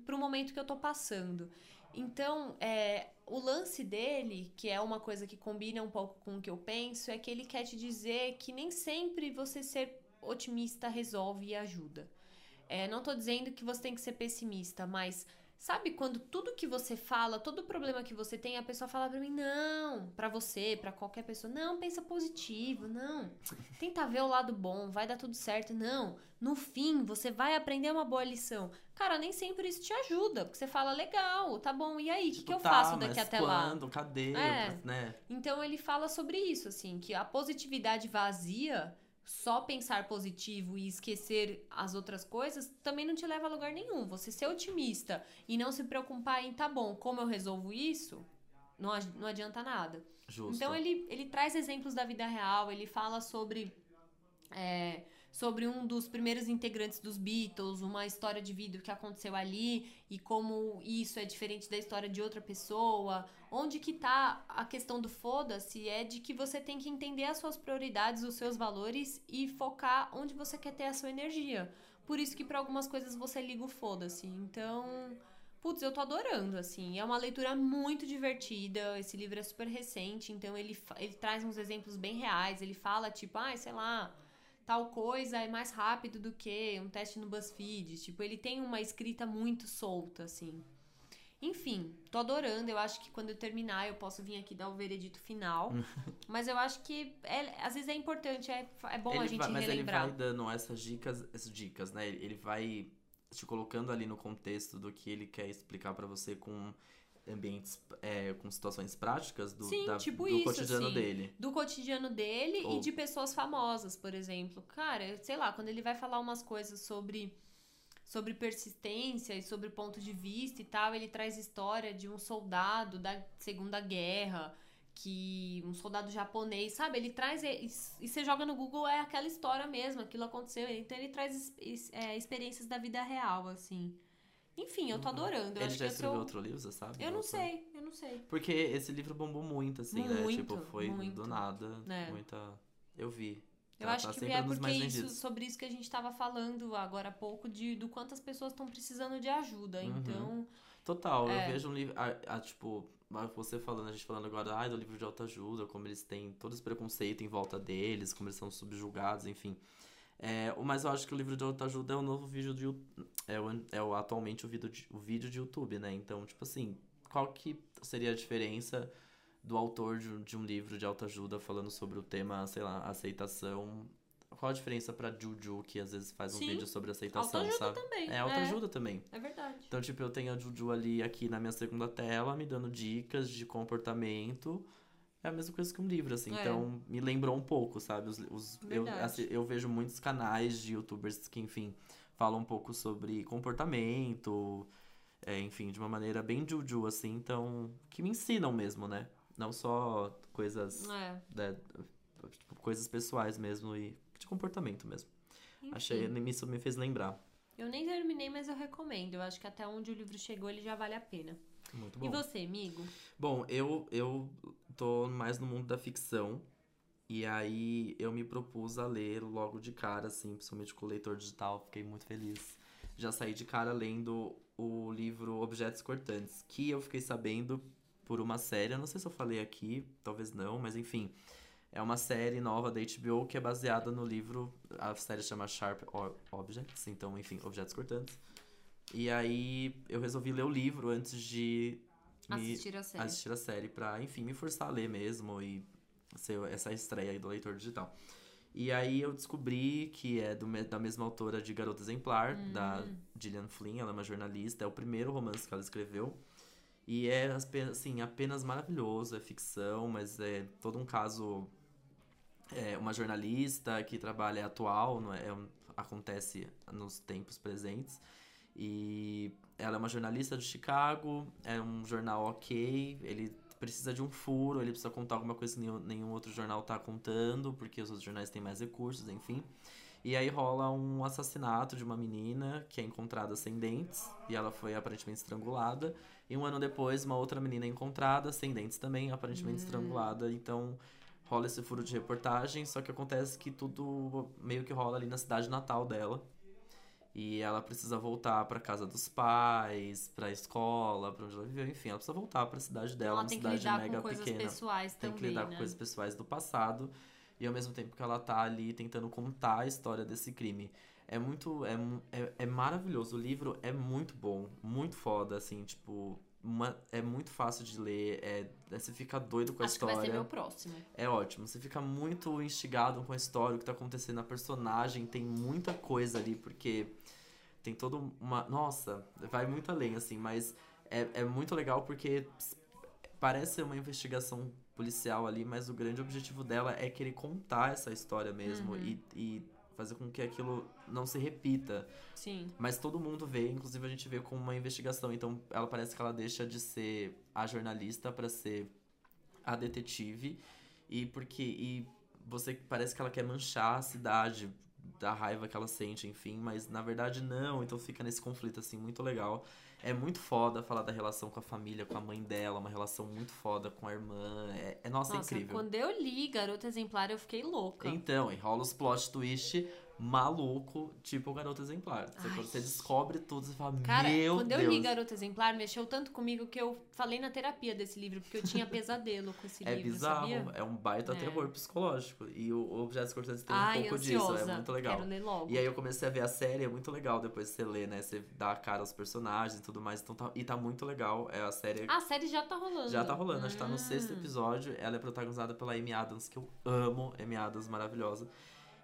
S1: pro momento que eu tô passando. Então, é, o lance dele, que é uma coisa que combina um pouco com o que eu penso, é que ele quer te dizer que nem sempre você ser otimista resolve e ajuda. É, não tô dizendo que você tem que ser pessimista, mas sabe quando tudo que você fala, todo problema que você tem, a pessoa fala pra mim, não, pra você, pra qualquer pessoa, não, pensa positivo, não. Tenta ver o lado bom, vai dar tudo certo, não. No fim, você vai aprender uma boa lição. Cara, nem sempre isso te ajuda, porque você fala, legal, tá bom, e aí, o que, que eu
S2: Tá,
S1: faço daqui até lá?
S2: quando? Cadê?
S1: É.
S2: Né?
S1: Então ele fala sobre isso, assim, que a positividade vazia, só pensar positivo e esquecer as outras coisas, também não te leva a lugar nenhum. Você ser otimista e não se preocupar em, tá bom, como eu resolvo isso, não, não adianta nada.
S2: Justo.
S1: Então ele, ele traz exemplos da vida real, ele fala sobre. é, sobre um dos primeiros integrantes dos Beatles, uma história de vida que aconteceu ali e como isso é diferente da história de outra pessoa. Onde que tá a questão do foda-se é de que você tem que entender as suas prioridades, os seus valores e focar onde você quer ter a sua energia. Por isso que para algumas coisas você liga o foda-se. Então, Putz, eu tô adorando, assim. É uma leitura muito divertida. Esse livro é super recente, então ele, ele traz uns exemplos bem reais. Ele fala, tipo, ah, sei lá, tal coisa é mais rápido do que um teste no BuzzFeed. Tipo, ele tem uma escrita muito solta, assim. Enfim, tô adorando. Eu acho que quando eu terminar eu posso vir aqui dar o veredito final. Mas eu acho que é- às vezes é importante, é, é bom
S2: Ele
S1: a gente
S2: vai- mas
S1: relembrar.
S2: ele vai dando essas dicas, essas dicas, né? Ele vai te colocando ali no contexto do que ele quer explicar pra você com ambientes, é, com situações práticas do,
S1: Sim,
S2: da-
S1: tipo
S2: do
S1: isso,
S2: cotidiano
S1: assim.
S2: dele.
S1: do cotidiano dele
S2: Ou-
S1: e de pessoas famosas, por exemplo. Cara, sei lá, quando ele vai falar umas coisas sobre sobre persistência e sobre ponto de vista e tal, ele traz história de um soldado da Segunda Guerra, que um soldado japonês, sabe? Ele traz e, e você joga no Google é aquela história mesmo, aquilo aconteceu. Então ele traz é, experiências da vida real, assim. Enfim, eu tô adorando. Eu
S2: ele
S1: acho
S2: já
S1: que
S2: escreveu
S1: eu,
S2: outro livro, você sabe?
S1: eu não sei, eu não sei.
S2: Porque esse livro bombou muito, assim, né?
S1: Muito,
S2: Tipo, foi
S1: muito.
S2: do nada.
S1: É.
S2: Muita. Eu vi.
S1: Eu
S2: Tá-
S1: acho
S2: tá
S1: que é porque isso, sobre isso que a gente tava falando agora há pouco, de do quanto as pessoas estão precisando de ajuda.
S2: Uhum.
S1: Então,
S2: Total,
S1: É.
S2: eu vejo um livro. A, a, tipo, você falando, a gente falando agora ai, do livro de autoajuda, como eles têm todo esse preconceito em volta deles, como eles são subjugados, enfim. É, o- mas eu acho que o livro de autoajuda é o novo vídeo de é, o, é o, atualmente o vídeo, de, o vídeo de YouTube, né? Então, tipo assim, qual que seria a diferença do autor de, um- de um livro de autoajuda falando sobre o tema, sei lá, aceitação? Qual a diferença pra Juju, que às vezes faz um
S1: Sim.
S2: vídeo sobre aceitação,
S1: autoajuda
S2: sabe?
S1: também.
S2: É autoajuda também.
S1: É, é verdade.
S2: Então, tipo, eu tenho a Juju ali aqui na minha segunda tela, me dando dicas de comportamento. É a mesma coisa que um livro, assim.
S1: É.
S2: Então, me lembrou um pouco, sabe? Os, os- eu, assim, eu vejo muitos canais de youtubers que, enfim, falam um pouco sobre comportamento, é, enfim, de uma maneira bem Juju, assim. Então, que me ensinam mesmo, né? Não só coisas,
S1: É.
S2: né, tipo, coisas pessoais mesmo e de comportamento mesmo.
S1: Enfim,
S2: Achei, isso me fez lembrar.
S1: Eu nem terminei, mas eu recomendo. Eu acho que até onde o livro chegou, ele já vale a pena.
S2: Muito bom.
S1: E você, amigo?
S2: Bom, eu, eu tô mais no mundo da ficção. E aí eu me propus a ler logo de cara, assim, principalmente com o leitor digital. Fiquei muito feliz. Já saí de cara lendo o livro Objetos Cortantes, que eu fiquei sabendo por uma série. Eu não sei se eu falei aqui, talvez não, mas enfim. É uma série nova da HBO que é baseada no livro. A série chama Sharp Objects, então, enfim, Objetos Cortantes. E aí eu resolvi ler o livro antes de
S1: Assistir a série.
S2: assistir a série pra, enfim, me forçar a ler mesmo e ser essa estreia aí do leitor digital. E aí eu descobri que é do da mesma autora de Garota Exemplar, da Gillian Flynn, ela é uma jornalista, é o primeiro romance que ela escreveu. E é, assim, apenas maravilhoso, é ficção, mas é todo um caso... É uma jornalista que trabalha atual, não é, é acontece nos tempos presentes. E ela é uma jornalista de Chicago, é um jornal ok, ele precisa de um furo, ele precisa contar alguma coisa que nenhum, nenhum outro jornal tá contando, porque os outros jornais têm mais recursos, enfim. E aí rola um assassinato de uma menina que é encontrada sem dentes, e ela foi aparentemente estrangulada. E um ano depois, uma outra menina é encontrada, sem dentes também, aparentemente estrangulada. Então rola esse furo de reportagem, só que acontece que tudo meio que rola ali na cidade natal dela. E ela precisa voltar pra casa dos pais, pra escola, pra onde ela viveu, enfim, ela precisa voltar pra cidade dela,
S1: ela
S2: uma
S1: tem que
S2: cidade
S1: lidar
S2: mega
S1: com coisas
S2: pequena.
S1: pessoais
S2: Tem
S1: também,
S2: que lidar
S1: né?
S2: com coisas pessoais do passado e ao mesmo tempo que ela tá ali tentando contar a história desse crime. É muito. É, é, é maravilhoso. O livro é muito bom, muito foda, assim, tipo. Uma- é muito fácil de ler, é, é- você fica doido com a
S1: Acho que
S2: história.
S1: vai ser meu próximo.
S2: É ótimo. Você fica muito instigado com a história, o que tá acontecendo, a personagem, tem muita coisa ali, porque tem toda uma. Nossa, vai muito além, assim, mas é, é muito legal porque parece ser uma investigação policial ali, mas o grande objetivo dela é querer contar essa história mesmo
S1: Uhum.
S2: e, e fazer com que aquilo não se repita.
S1: Sim.
S2: Mas todo mundo vê, inclusive a gente vê como uma investigação. Então ela parece que ela deixa de ser a jornalista pra ser a detetive e porque e você parece que ela quer manchar a cidade da raiva que ela sente, enfim, mas na verdade não, então fica nesse conflito assim muito legal. É muito foda falar da relação com a família, com a mãe dela, uma relação muito foda com a irmã. É, é nossa,
S1: Nossa,
S2: incrível.
S1: quando eu li Garota Exemplar, eu fiquei louca.
S2: Então, e rola os plot twist maluco, tipo Garota Exemplar. Você, você descobre tudo, você fala,
S1: Cara,
S2: meu
S1: quando
S2: Deus.
S1: eu li Garota Exemplar, mexeu tanto comigo que eu falei na terapia desse livro, porque eu tinha pesadelo com esse
S2: É
S1: livro,
S2: bizarro,
S1: sabia?
S2: é um baita
S1: É.
S2: terror psicológico. E o Objetos Cortantes tem um
S1: Ai,
S2: pouco
S1: ansiosa.
S2: disso, é muito legal.
S1: Quero ler logo.
S2: E aí eu comecei a ver a série, é muito legal depois de você ler, né? Você dá a cara aos personagens e tudo mais. Então tá, e tá muito legal. É a série.
S1: Ah, a série já tá rolando.
S2: Já tá rolando, acho que tá no sexto
S1: Hum.
S2: episódio. Ela é protagonizada pela Amy Adams, que eu amo. Amy Adams, maravilhosa.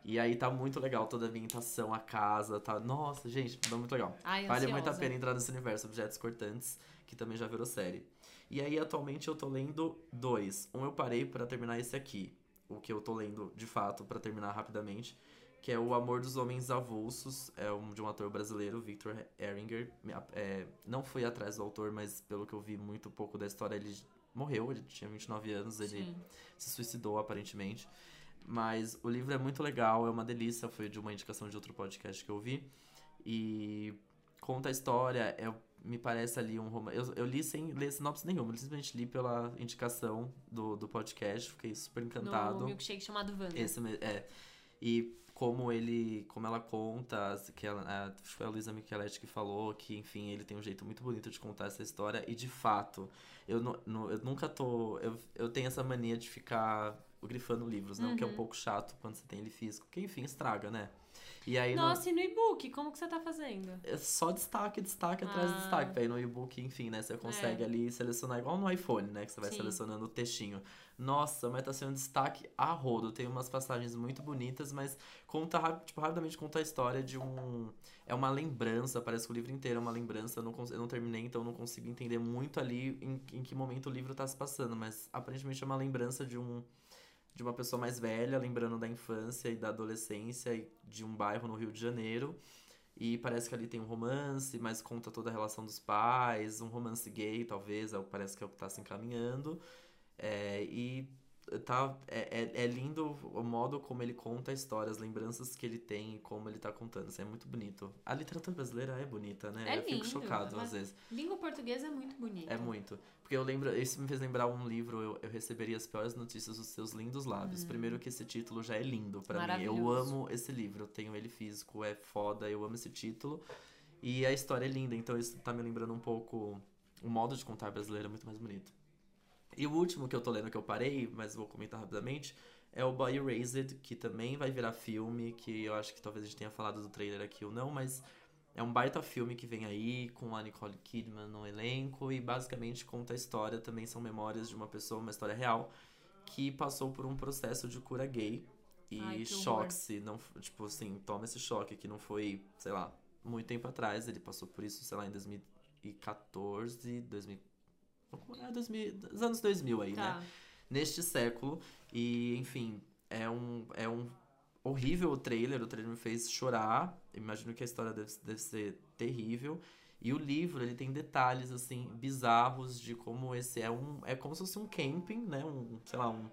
S2: E aí tá muito legal toda a ambientação, a casa, tá. Nossa, gente, tá muito legal.
S1: Ai,
S2: Vale muito a pena entrar nesse universo Objetos Cortantes, que também já virou série. E aí, atualmente, eu tô lendo dois. Um eu parei pra terminar esse aqui. O que eu tô lendo, de fato, pra terminar rapidamente. Que é O Amor dos Homens Avulsos. É um de um ator brasileiro, Victor Eringer. É, não fui atrás do autor, mas pelo que eu vi muito pouco da história, ele morreu. Ele tinha 29 anos, ele
S1: Sim.
S2: se suicidou, aparentemente. Mas o livro é muito legal, é uma delícia. Foi de uma indicação de outro podcast que eu vi. E conta a história, é, me parece ali um romance. Eu, eu li sem ler sinopse nenhuma, eu simplesmente li pela indicação do, do podcast, fiquei super encantado.
S1: No milkshake chamado Wanda.
S2: Esse é. E como ele, como ela conta, que ela, acho que foi a Luísa Micheletti que falou que, enfim, ele tem um jeito muito bonito de contar essa história. E de fato, eu, nu- eu nunca tô. Eu, eu tenho essa mania de ficar grifando livros, não? Que é um
S1: Uhum.
S2: pouco chato quando você tem ele físico, porque enfim, estraga, né? E aí no-
S1: Nossa, e no e-book? Como que você tá fazendo?
S2: é só destaque, destaque atrás de
S1: Ah.
S2: destaque. Aí no e-book, enfim, né? Você consegue
S1: É.
S2: ali selecionar igual no iPhone, né? Que você vai
S1: Sim.
S2: selecionando o textinho. Nossa, mas tá sendo destaque a rodo. Tem umas passagens muito bonitas, mas conta, tipo, rapidamente conta a história de um. É uma lembrança, parece que o livro inteiro é uma lembrança. Eu não, cons- eu não terminei, então eu não consigo entender muito ali em, em que momento o livro tá se passando. Mas aparentemente é uma lembrança de um. De uma pessoa mais velha, lembrando da infância e da adolescência e de um bairro no Rio de Janeiro. E parece que ali tem um romance, mas conta toda a relação dos pais, um romance gay, talvez, é parece que é o que tá se encaminhando. É, e tá, é, é, é lindo o modo como ele conta a história, as lembranças que ele tem e como ele tá contando. Assim, é muito bonito. A literatura brasileira é bonita, né?
S1: É
S2: eu fico
S1: lindo,
S2: chocado
S1: mas-
S2: às vezes.
S1: Língua portuguesa é muito bonita.
S2: É muito. Porque eu lembro, isso me fez lembrar um livro, eu, eu receberia as piores notícias dos seus lindos lábios. Primeiro que esse título já é lindo pra mim. Eu
S1: Hum.
S2: Amo esse livro, eu tenho ele físico, é foda, eu amo esse título. E a história é linda, então isso tá me lembrando um pouco. O modo de contar brasileiro é muito mais bonito. E o último que eu tô lendo que eu parei, mas vou comentar rapidamente, é o Boy Erased, que também vai virar filme, que eu acho que talvez a gente tenha falado do trailer aqui ou não, mas é um baita filme que vem aí, com a Nicole Kidman no elenco, e basicamente conta a história, também são memórias de uma pessoa, uma história real, que passou por um processo de cura gay. E choque-se, não, tipo assim, toma esse choque, que não foi, sei lá, muito tempo atrás, ele passou por isso, sei lá, em 2014, 2000, é, 2000 dos anos 2000 aí, né?
S1: Tá.
S2: neste século. E, enfim, é um, é um horrível o trailer. O trailer me fez chorar. Imagino que a história deve, deve ser terrível. E o livro, ele tem detalhes, assim, bizarros de como esse é um... É como se fosse um camping, né? Um, sei lá, um...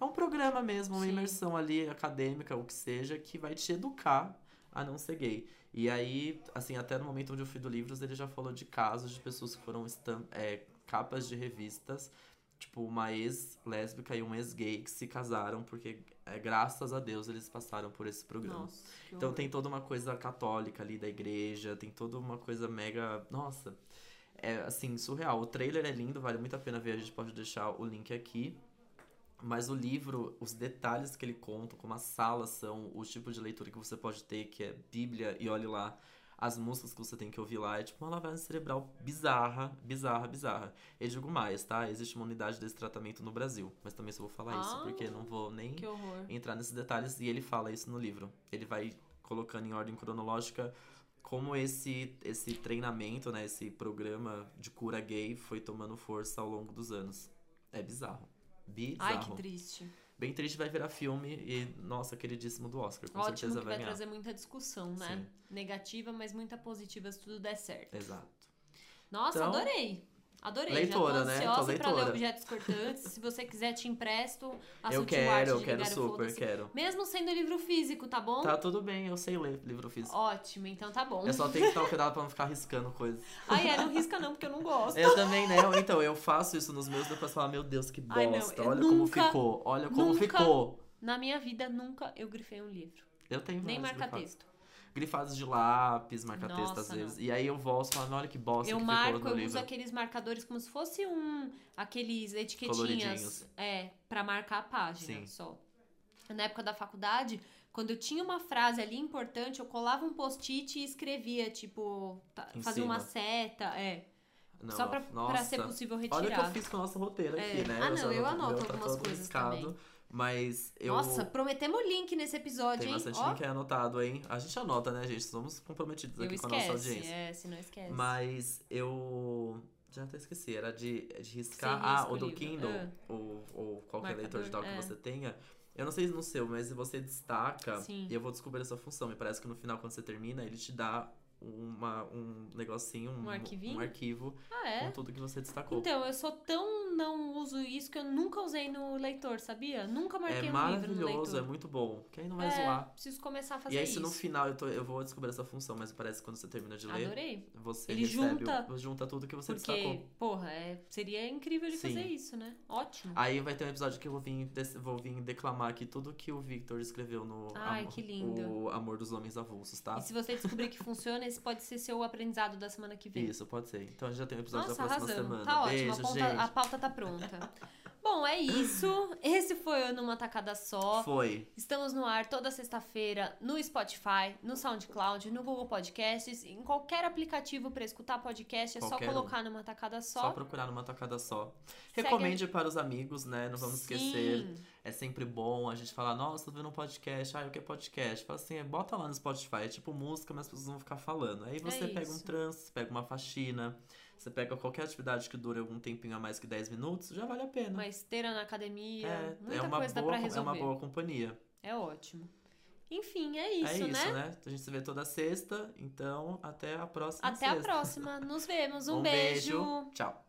S2: É um programa mesmo, uma
S1: Sim.
S2: imersão ali acadêmica, o que seja, que vai te educar a não ser gay. E aí, assim, até no momento onde eu fui do livros, ele já falou de casos de pessoas que foram estam- é, capas de revistas tipo, uma ex-lésbica e um ex-gay que se casaram porque, é, graças a Deus, eles passaram por esse programa.
S1: Nossa,
S2: Então tem toda uma coisa católica ali da igreja, tem toda uma coisa mega. Nossa, é assim, surreal. O trailer é lindo, vale muito a pena ver, a gente pode deixar o link aqui. Mas o livro, os detalhes que ele conta, como as salas são, o tipo de leitura que você pode ter, que é Bíblia, e olhe lá, as músicas que você tem que ouvir lá, é tipo uma lavagem cerebral bizarra, bizarra, bizarra. Eu digo mais, tá? Existe uma unidade desse tratamento no Brasil, mas também só vou falar isso,
S1: Ah,
S2: porque não vou nem entrar nesses detalhes e ele fala isso no livro. Ele vai colocando em ordem cronológica como esse esse treinamento, né, esse programa de cura gay foi tomando força ao longo dos anos. É bizarro. Bizarro.
S1: Ai, que triste.
S2: Bem triste vai virar filme e nossa, queridíssimo do Oscar, com
S1: Ótimo
S2: certeza vai
S1: vai
S2: ganhar.
S1: trazer muita discussão, né?
S2: Sim.
S1: Negativa, mas muita positiva se tudo der certo.
S2: Exato.
S1: Nossa,
S2: Então-
S1: adorei. Adorei,
S2: Leitora,
S1: já tô
S2: né?
S1: ansiosa
S2: Tô
S1: pra ler objetos cortantes. Se você quiser, te empresto a
S2: eu quero,
S1: Arte
S2: eu quero super, quero.
S1: Mesmo sendo livro físico, tá bom?
S2: Tá tudo bem, eu sei ler livro físico.
S1: Ótimo, então tá bom.
S2: Eu só tenho que tomar cuidado pra não ficar riscando coisas.
S1: Ai, é, não risca não, porque eu não gosto.
S2: Eu também, né? Então, eu faço isso nos meus, depois falar, meu Deus, que bosta.
S1: Ai, não,
S2: olha
S1: nunca,
S2: como ficou. Olha como
S1: nunca
S2: ficou.
S1: Na minha vida, nunca eu grifei um livro.
S2: Eu tenho
S1: Nem marca-texto.
S2: Grifados de lápis, marca-texto às
S1: Nossa,
S2: vezes. E aí eu volto e falo, olha que bosta
S1: Eu
S2: que
S1: marco, eu uso aqueles marcadores como se fosse um. aqueles etiquetinhas. É, pra marcar a página
S2: Sim.
S1: só. Na época da faculdade, quando eu tinha uma frase ali importante, eu colava um post-it e escrevia, tipo, fazia uma seta, é.
S2: Não,
S1: só pra,
S2: nossa.
S1: pra ser possível retirar.
S2: Olha o que eu fiz com o nosso roteiro aqui,
S1: É.
S2: né?
S1: Ah, não, eu
S2: o
S1: anoto algumas coisas
S2: riscado,
S1: também.
S2: Mas eu.
S1: Nossa, prometemos link nesse episódio,
S2: Tem
S1: hein?
S2: bastante
S1: Ó,
S2: link aí anotado, hein? A gente anota, né, gente? Somos comprometidos
S1: eu
S2: aqui com a nossa
S1: esquece.
S2: audiência.
S1: É, se não esquece.
S2: Mas eu. Já até esqueci, era de, de riscar. Ah, o do
S1: livro.
S2: Kindle,
S1: Ah.
S2: ou, ou qualquer leitor
S1: Marcador,
S2: digital que
S1: é.
S2: você tenha. Eu não sei no seu, mas se você destaca,
S1: Sim.
S2: e eu vou descobrir essa função. Me parece que no final, quando você termina, ele te dá uma, um negocinho, um,
S1: Um arquivinho?
S2: um arquivo
S1: Ah, é?
S2: com tudo que você destacou.
S1: Então, eu sou tão não uso isso que eu nunca usei no leitor, sabia? Nunca marquei
S2: é
S1: um livro no
S2: maravilhoso, é
S1: leitor.
S2: muito bom. Que aí não vai
S1: É,
S2: zoar.
S1: preciso começar a fazer
S2: E aí,
S1: isso.
S2: se no final eu, tô, eu vou descobrir essa função, mas parece que quando você termina de ler,
S1: Adorei.
S2: você
S1: Ele
S2: recebe,
S1: junta-
S2: o- junta tudo que você
S1: Porque,
S2: destacou.
S1: porra, é, seria incrível de
S2: Sim.
S1: fazer isso, né? Ótimo.
S2: Aí vai ter um episódio que eu vou vir, vou vir declamar aqui tudo que o Victor escreveu no
S1: Ai,
S2: Amor-
S1: que lindo.
S2: o Amor dos Homens Avulsos, tá?
S1: E se você descobrir que funciona, esse pode ser seu aprendizado da semana que vem.
S2: Isso, pode ser. Então a gente já tem um episódio
S1: Nossa,
S2: da próxima semana.
S1: Tá ótimo,
S2: Beijo,
S1: a, ponta-
S2: gente.
S1: a pauta tá pronta. Bom, é isso. Esse foi o Numa Tacada Só.
S2: Foi.
S1: Estamos no ar toda sexta-feira no Spotify, no SoundCloud, no Google Podcasts, em qualquer aplicativo para escutar podcast, é
S2: Qualquer
S1: só
S2: um.
S1: colocar numa tacada
S2: Só,
S1: só.
S2: procurar numa tacada só.
S1: Segue
S2: Recomende para os amigos, né? Não vamos esquecer. É sempre bom a gente falar, nossa, tô vendo um podcast. Ah, o que é podcast? Fala assim, é, bota lá no Spotify. É tipo música, mas as pessoas vão ficar falando. Aí você pega um
S1: É
S2: trânsito, pega uma faxina, você pega qualquer atividade que dure algum tempinho a mais que 10 minutos, já vale a pena.
S1: Uma esteira na academia,
S2: é,
S1: muita
S2: é uma
S1: coisa dá
S2: boa,
S1: pra
S2: é
S1: resolver.
S2: uma boa companhia.
S1: É ótimo. Enfim, é isso,
S2: é isso,
S1: né?
S2: né? A gente se vê toda sexta, então até a próxima
S1: Até a
S2: sexta.
S1: próxima. Nos vemos. Um,
S2: um
S1: beijo.
S2: beijo. Tchau.